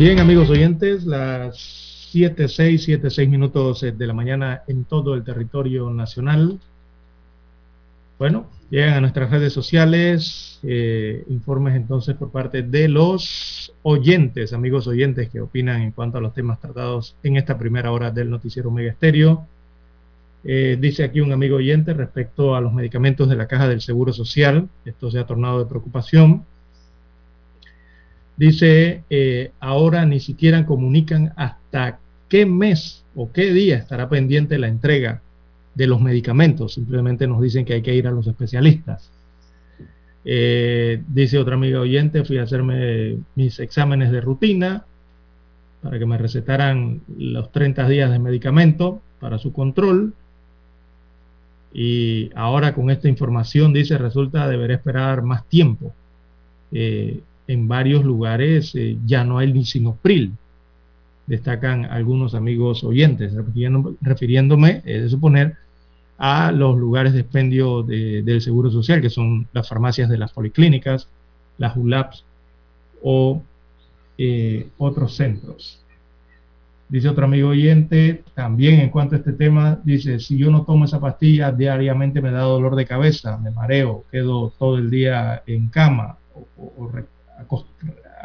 Bien, amigos oyentes, las 7, 6, 7, 6 minutos de la mañana en todo el territorio nacional. Bueno, llegan a nuestras redes sociales eh, informes entonces por parte de los oyentes, amigos oyentes que opinan en cuanto a los temas tratados en esta primera hora del noticiero Mega Estéreo. Eh, dice aquí un amigo oyente respecto a los medicamentos de la caja del Seguro Social, esto se ha tornado de preocupación. Dice, eh, ahora ni siquiera comunican hasta qué mes o qué día estará pendiente la entrega de los medicamentos. Simplemente nos dicen que hay que ir a los especialistas. Eh, dice otra amiga oyente, fui a hacerme mis exámenes de rutina para que me recetaran los 30 días de medicamento para su control. Y ahora con esta información, dice, resulta deber esperar más tiempo. Eh, en varios lugares eh, ya no hay ni sinopril, destacan algunos amigos oyentes, refiriéndome, de suponer, a los lugares de expendio del Seguro Social, que son las farmacias de las policlínicas, las ULAPs o eh, otros centros. Dice otro amigo oyente, también en cuanto a este tema, dice, si yo no tomo esa pastilla diariamente me da dolor de cabeza, me mareo, quedo todo el día en cama o,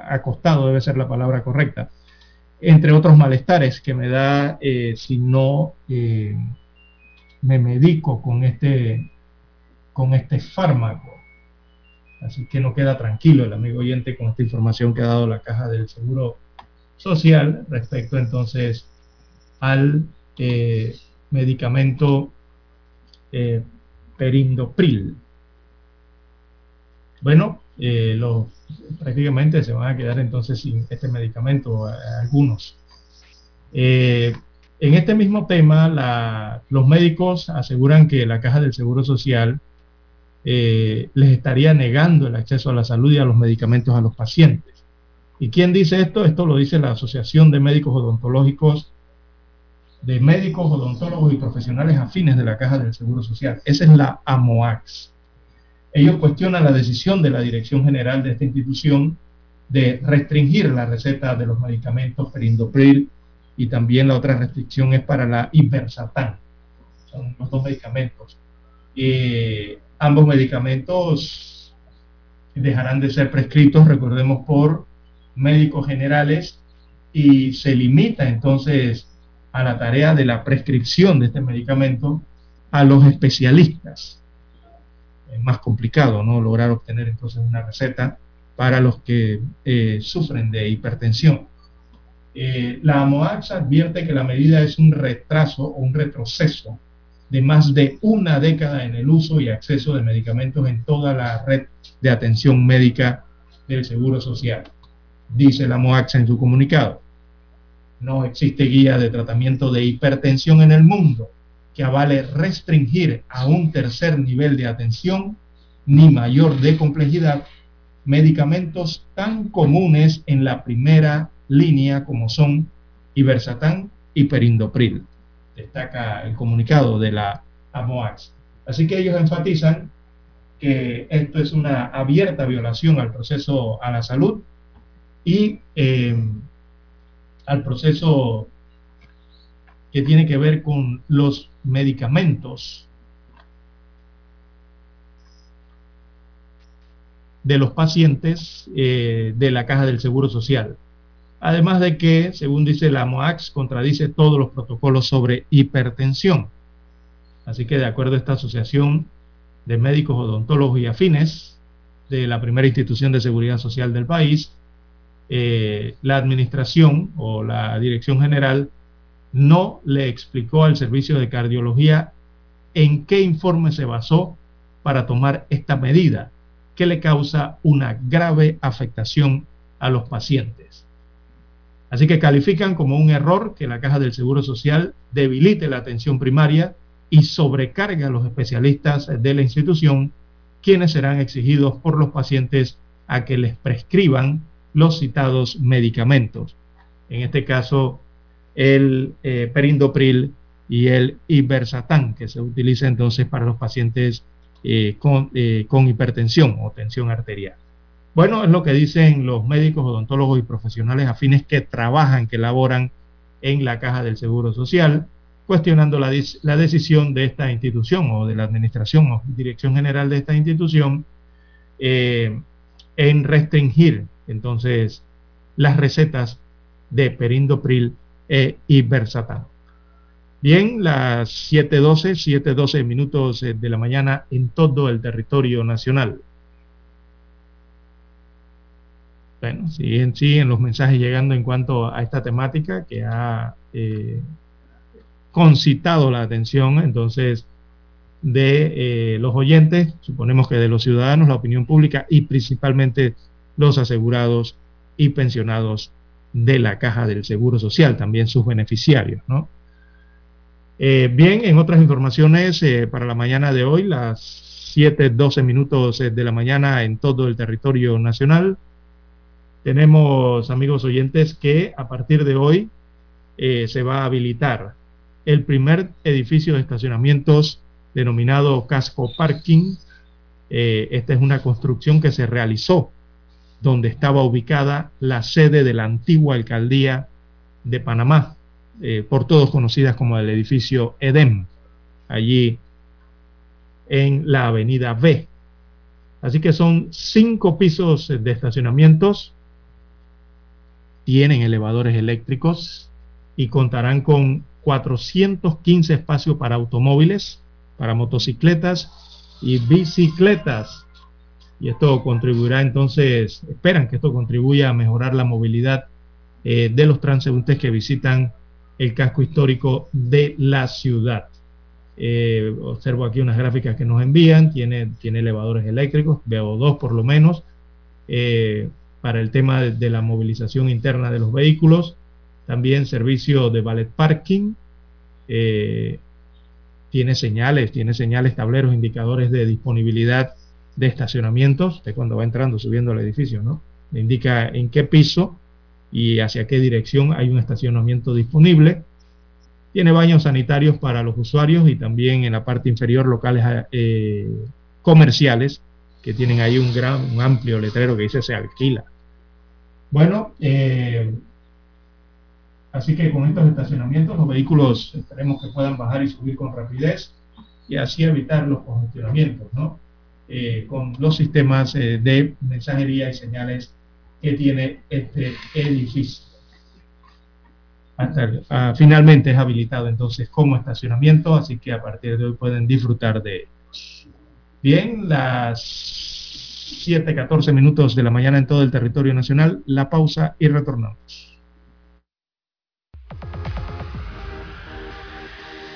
acostado, debe ser la palabra correcta, entre otros malestares que me da eh, si no... Eh, me medico con este, con este fármaco. Así que no queda tranquilo el amigo oyente con esta información que ha dado la caja del Seguro Social respecto entonces al eh, medicamento perindopril. Bueno, los, prácticamente se van a quedar entonces sin este medicamento algunos. En este mismo tema, los médicos aseguran que la Caja del Seguro Social eh, les estaría negando el acceso a la salud y a los medicamentos a los pacientes. ¿Y quién dice esto? Esto lo dice la Asociación de Médicos Odontológicos, de médicos, odontólogos y profesionales afines de la Caja del Seguro Social. Esa es la AMOAX. Ellos cuestionan la decisión de la Dirección General de esta institución de restringir la receta de los medicamentos perindopril y también la otra restricción es para la hipersatán. Son los dos medicamentos. ambos medicamentos dejarán de ser prescritos, recordemos, por médicos generales y se limita entonces a la tarea de la prescripción de este medicamento a los especialistas. Más complicado, ¿no? Lograr obtener entonces una receta para los que eh, sufren de hipertensión. Eh, la AMOAX advierte que la medida es un retraso o un retroceso de más de una década en el uso y acceso de medicamentos en toda la red de atención médica del Seguro Social, dice la MOAX en su comunicado. No existe guía de tratamiento de hipertensión en el mundo que avale restringir a un tercer nivel de atención ni mayor de complejidad medicamentos tan comunes en la primera línea como son Ibersatán y Perindopril. Destaca el comunicado de la AMOAX. Así que ellos enfatizan que esto es una abierta violación al proceso a la salud y em, al proceso que tiene que ver con los medicamentos de los pacientes eh, de la caja del Seguro Social. Además de que, según dice la MOAX, contradice todos los protocolos sobre hipertensión. Así que de acuerdo a esta asociación de médicos odontólogos y afines de la primera institución de seguridad social del país, eh, la administración o la dirección general no le explicó al servicio de cardiología en qué informe se basó para tomar esta medida que le causa una grave afectación a los pacientes. Así que califican como un error que la Caja del Seguro Social debilite la atención primaria y sobrecarga a los especialistas de la institución, quienes serán exigidos por los pacientes a que les prescriban los citados medicamentos. En este caso, el eh, perindopril y el ibersatán, que se utiliza entonces para los pacientes eh, con, eh, con hipertensión o tensión arterial. Bueno, es lo que dicen los médicos, odontólogos y profesionales afines que trabajan, que laboran en la caja del Seguro Social, cuestionando la, decisión de esta institución o de la administración o dirección general de esta institución en restringir entonces las recetas de perindopril e ibersatam. Bien, las 7.12, 7.12 minutos eh, de la mañana en todo el territorio nacional. Bueno, siguen, siguen los mensajes llegando en cuanto a esta temática que ha eh, concitado la atención entonces de eh, los oyentes, suponemos que de los ciudadanos, la opinión pública y principalmente los asegurados y pensionados de la caja del Seguro Social, también sus beneficiarios, ¿no? Eh, bien, en otras informaciones eh, para la mañana de hoy, las 7.12 minutos de la mañana en todo el territorio nacional, tenemos, amigos oyentes, que a partir de hoy se va a habilitar el primer edificio de estacionamientos denominado Casco Parking. Eh, esta es una construcción que se realizó donde estaba ubicada la sede de la antigua alcaldía de Panamá, eh, por todos conocidas como el edificio Edem, allí en la avenida B. Así que son cinco pisos de estacionamientos, tienen elevadores eléctricos y contarán con 415 espacios para automóviles, para motocicletas y bicicletas. Y esto contribuirá entonces, esperan que esto contribuya a mejorar la movilidad eh, de los transeúntes que visitan el casco histórico de la ciudad. Eh, observo aquí unas gráficas que nos envían, tiene, tiene elevadores eléctricos, veo dos por lo menos, eh, para el tema de, la movilización interna de los vehículos, también servicio de ballet parking, tiene señales, tiene señales, tableros, indicadores de disponibilidad de estacionamientos, de cuando va entrando, subiendo al edificio, ¿no? Le indica en qué piso y hacia qué dirección hay un estacionamiento disponible. Tiene baños sanitarios para los usuarios y también en la parte inferior locales eh, comerciales que tienen ahí un gran, un amplio letrero que dice se alquila. Bueno, eh, Así que con estos estacionamientos los vehículos esperemos que puedan bajar y subir con rapidez y así evitar los congestionamientos, ¿no? Eh, con los sistemas eh, de mensajería y señales que tiene este edificio. Hasta, ah, finalmente es habilitado entonces como estacionamiento, así que a partir de hoy pueden disfrutar de. Bien, las 7.14 minutos de la mañana en todo el territorio nacional, la pausa y retornamos.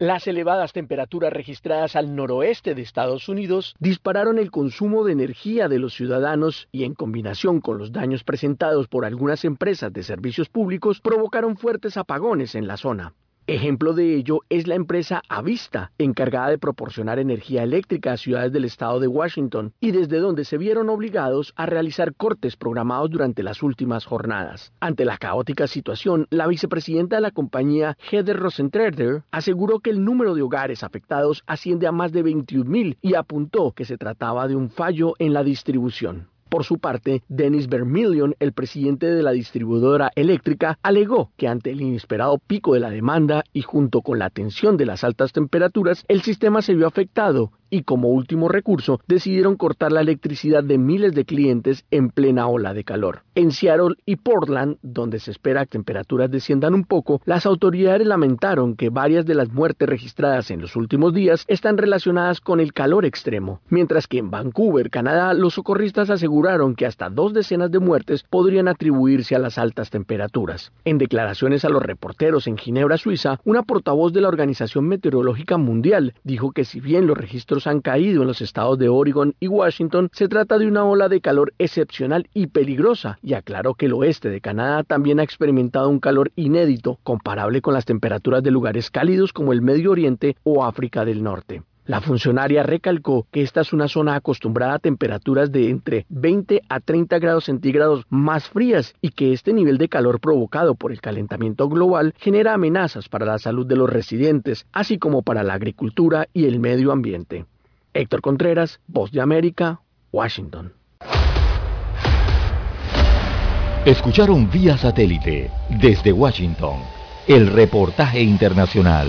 Las elevadas temperaturas registradas al noroeste de Estados Unidos dispararon el consumo de energía de los ciudadanos y en combinación con los daños presentados por algunas empresas de servicios públicos provocaron fuertes apagones en la zona. Ejemplo de ello es la empresa Avista, encargada de proporcionar energía eléctrica a ciudades del estado de Washington y desde donde se vieron obligados a realizar cortes programados durante las últimas jornadas. Ante la caótica situación, la vicepresidenta de la compañía, Heather Rosentrader, aseguró que el número de hogares afectados asciende a más de 21.000 y apuntó que se trataba de un fallo en la distribución. Por su parte, Dennis Vermillion, el presidente de la distribuidora eléctrica, alegó que ante el inesperado pico de la demanda y junto con la tensión de las altas temperaturas, el sistema se vio afectado y como último recurso decidieron cortar la electricidad de miles de clientes en plena ola de calor. En Seattle y Portland, donde se espera que temperaturas desciendan un poco, las autoridades lamentaron que varias de las muertes registradas en los últimos días están relacionadas con el calor extremo, mientras que en Vancouver, Canadá, los socorristas aseguraron que hasta dos decenas de muertes podrían atribuirse a las altas temperaturas. En declaraciones a los reporteros en Ginebra, Suiza, una portavoz de la Organización Meteorológica Mundial dijo que si bien los registros han caído en los estados de Oregon y Washington, se trata de una ola de calor excepcional y peligrosa, y aclaró que el oeste de Canadá también ha experimentado un calor inédito, comparable con las temperaturas de lugares cálidos como el Medio Oriente o África del Norte. La funcionaria recalcó que esta es una zona acostumbrada a temperaturas de entre 20 a 30 grados centígrados más frías y que este nivel de calor provocado por el calentamiento global genera amenazas para la salud de los residentes, así como para la agricultura y el medio ambiente. Héctor Contreras, Voz de América, Washington. Escucharon vía satélite desde Washington el reportaje internacional.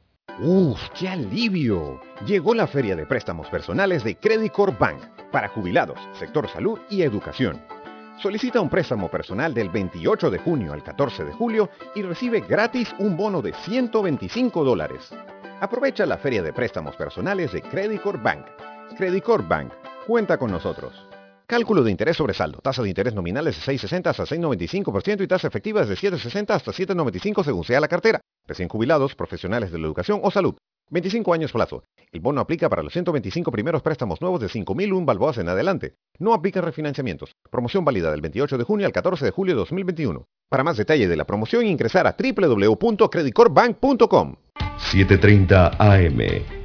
¡Uf, qué alivio! Llegó la feria de préstamos personales de Credit Corp Bank para jubilados, sector salud y educación. Solicita un préstamo personal del 28 de junio al 14 de julio y recibe gratis un bono de 125 dólares. Aprovecha la feria de préstamos personales de Credit Corp Bank. Credit Corp Bank, cuenta con nosotros. Cálculo de interés sobre saldo. Tasa de interés nominal es de 6.60 hasta 6.95% y tasa efectiva de 7.60 hasta 7.95 según sea la cartera. Recién jubilados, profesionales de la educación o salud. 25 años plazo. El bono aplica para los 125 primeros préstamos nuevos de 5.001 balboas en adelante. No aplica refinanciamientos. Promoción válida del 28 de junio al 14 de julio de 2021. Para más detalle de la promoción ingresar a www.creditcorpbank.com. 7.30 AM.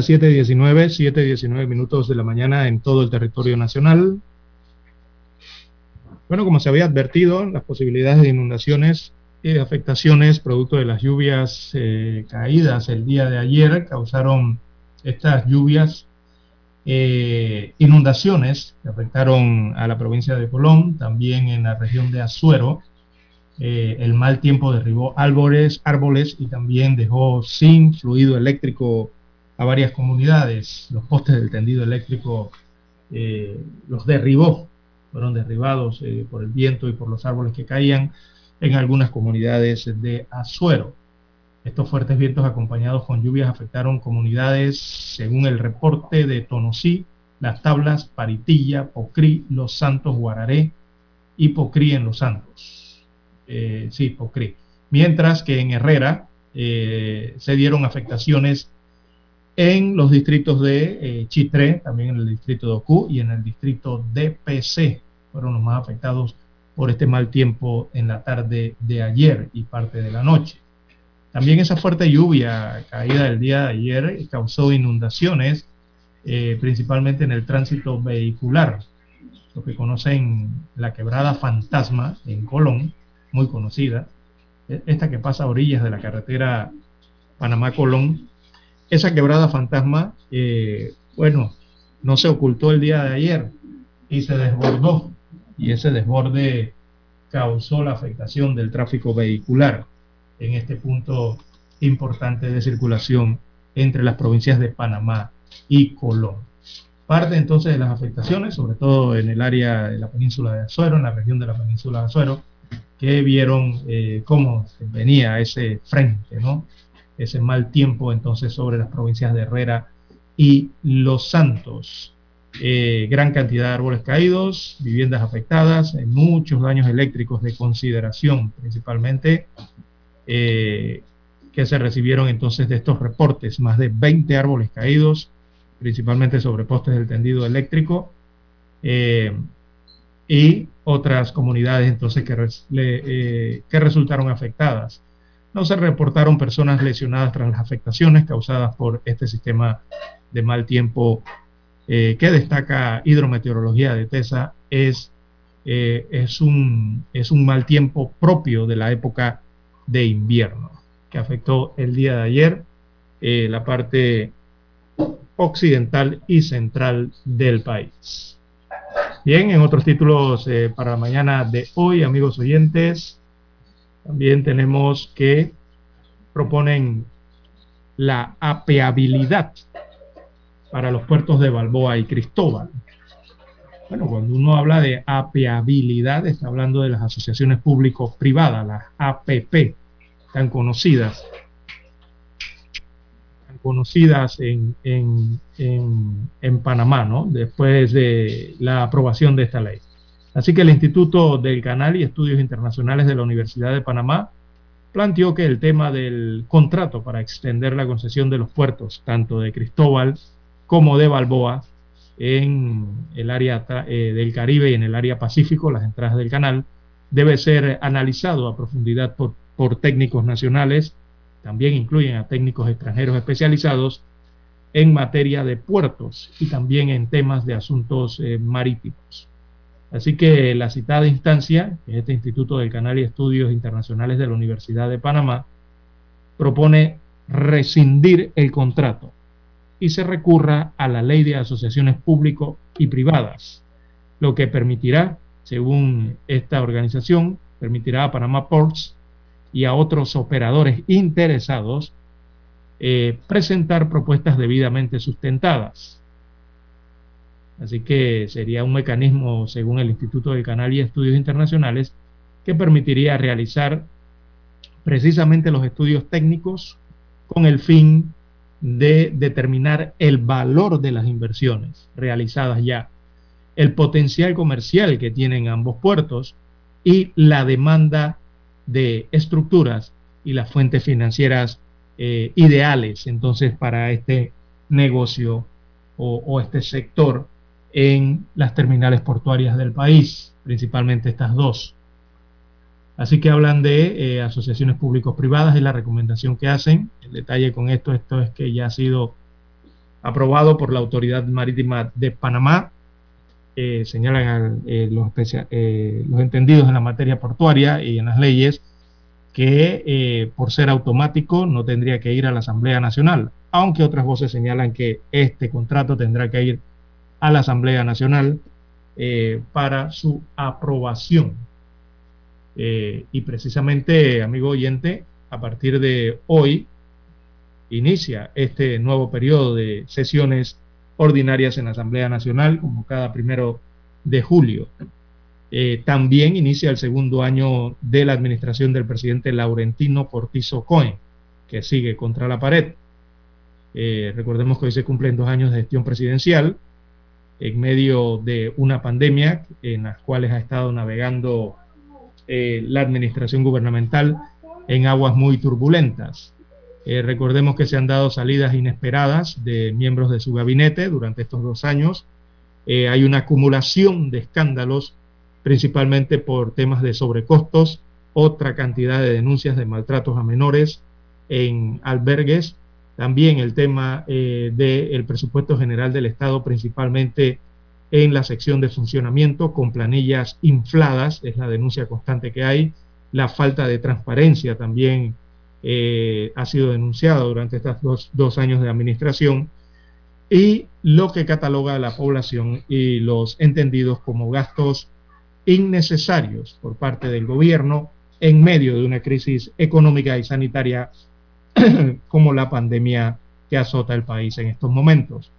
Las 7.19, 7.19 minutos de la mañana en todo el territorio nacional. Bueno, como se había advertido, las posibilidades de inundaciones y afectaciones producto de las lluvias eh, caídas el día de ayer causaron estas lluvias, eh, inundaciones que afectaron a la provincia de Colón, también en la región de Azuero. Eh, el mal tiempo derribó árboles, árboles y también dejó sin fluido eléctrico a varias comunidades. Los postes del tendido eléctrico eh, los derribó, fueron derribados eh, por el viento y por los árboles que caían en algunas comunidades de Azuero. Estos fuertes vientos acompañados con lluvias afectaron comunidades, según el reporte de Tonosí, Las Tablas, Paritilla, Pocrí, Los Santos, Guararé y Pocrí en Los Santos. Eh, sí, Pocrí. Mientras que en Herrera se dieron afectaciones en los distritos de eh, Chitré, también en el distrito de Ocu y en el distrito de PC. Fueron los más afectados por este mal tiempo en la tarde de ayer y parte de la noche. También esa fuerte lluvia caída el día de ayer causó inundaciones, eh, principalmente en el tránsito vehicular, lo que conocen la quebrada fantasma en Colón, muy conocida, e, esta que pasa a orillas de la carretera Panamá-Colón, esa quebrada fantasma, eh, bueno, no se ocultó el día de ayer y se desbordó. Y ese desborde causó la afectación del tráfico vehicular en este punto importante de circulación entre las provincias de Panamá y Colón. Parte entonces de las afectaciones, sobre todo en el área de la península de Azuero, en la región de la península de Azuero, que vieron eh, cómo venía ese frente, ¿no? Ese mal tiempo entonces sobre las provincias de Herrera y Los Santos. Eh, gran cantidad de árboles caídos, viviendas afectadas, eh, muchos daños eléctricos de consideración principalmente eh, que se recibieron entonces de estos reportes, más de 20 árboles caídos, principalmente sobre postes del tendido eléctrico y otras comunidades entonces que resultaron afectadas. No se reportaron personas lesionadas tras las afectaciones causadas por este sistema de mal tiempo eh, que destaca hidrometeorología de TESA es, eh, es, un, es un mal tiempo propio de la época de invierno, que afectó el día de ayer eh, la parte occidental y central del país. Bien, en otros títulos para la mañana de hoy, amigos oyentes, también tenemos que proponen la apeabilidad para los puertos de Balboa y Cristóbal. Bueno, cuando uno habla de apeabilidad, está hablando de las asociaciones público-privadas, las APP, tan conocidas, tan conocidas en, en, en, Panamá, ¿no? Después de la aprobación de esta ley. Así que el Instituto del Canal y Estudios Internacionales de la Universidad de Panamá planteó que el tema del contrato para extender la concesión de los puertos, tanto de Cristóbal como de Balboa en el área eh, del Caribe y en el área Pacífico, las entradas del canal, debe ser analizado a profundidad por, técnicos nacionales, también incluyen a técnicos extranjeros especializados en materia de puertos y también en temas de asuntos eh, marítimos. Así que la citada instancia, que es este Instituto del Canal y Estudios Internacionales de la Universidad de Panamá, propone rescindir el contrato y se recurra a la ley de asociaciones público y privadas, lo que permitirá, según esta organización, permitirá a Panamá Ports y a otros operadores interesados eh, presentar propuestas debidamente sustentadas. Así que sería un mecanismo, según el Instituto del Canal y Estudios Internacionales, que permitiría realizar precisamente los estudios técnicos con el fin de determinar el valor de las inversiones realizadas ya, el potencial comercial que tienen ambos puertos y la demanda de estructuras y las fuentes financieras eh, ideales entonces para este negocio o, o este sector en las terminales portuarias del país, principalmente estas dos. Así que hablan de eh, asociaciones públicos-privadas y la recomendación que hacen. El detalle con esto, esto es que ya ha sido aprobado por la Autoridad Marítima de Panamá. Eh, señalan eh, los, los, entendidos en la materia portuaria y en las leyes que por ser automático no tendría que ir a la Asamblea Nacional, aunque otras voces señalan que este contrato tendrá que ir a la Asamblea Nacional para su aprobación. Eh, y precisamente, amigo oyente, a partir de hoy inicia este nuevo periodo de sesiones ordinarias en la Asamblea Nacional, como cada primero de julio. Eh, también inicia el segundo año de la administración del presidente Laurentino Cortizo Cohen, que sigue contra la pared. Eh, recordemos que hoy se cumplen dos años de gestión presidencial en medio de una pandemia en las cuales ha estado navegando eh, la administración gubernamental en aguas muy turbulentas. Eh, recordemos que se han dado salidas inesperadas de miembros de su gabinete durante estos dos años. Eh, hay una acumulación de escándalos, principalmente por temas de sobrecostos, otra cantidad de denuncias de maltratos a menores en albergues, también el tema del presupuesto general del Estado, principalmente en la sección de funcionamiento con planillas infladas, es la denuncia constante que hay. La falta de transparencia también eh, ha sido denunciada durante estos dos, años de administración y lo que cataloga a la población y los entendidos como gastos innecesarios por parte del gobierno en medio de una crisis económica y sanitaria [CLEARS THROAT] como la pandemia que azota el país en estos momentos.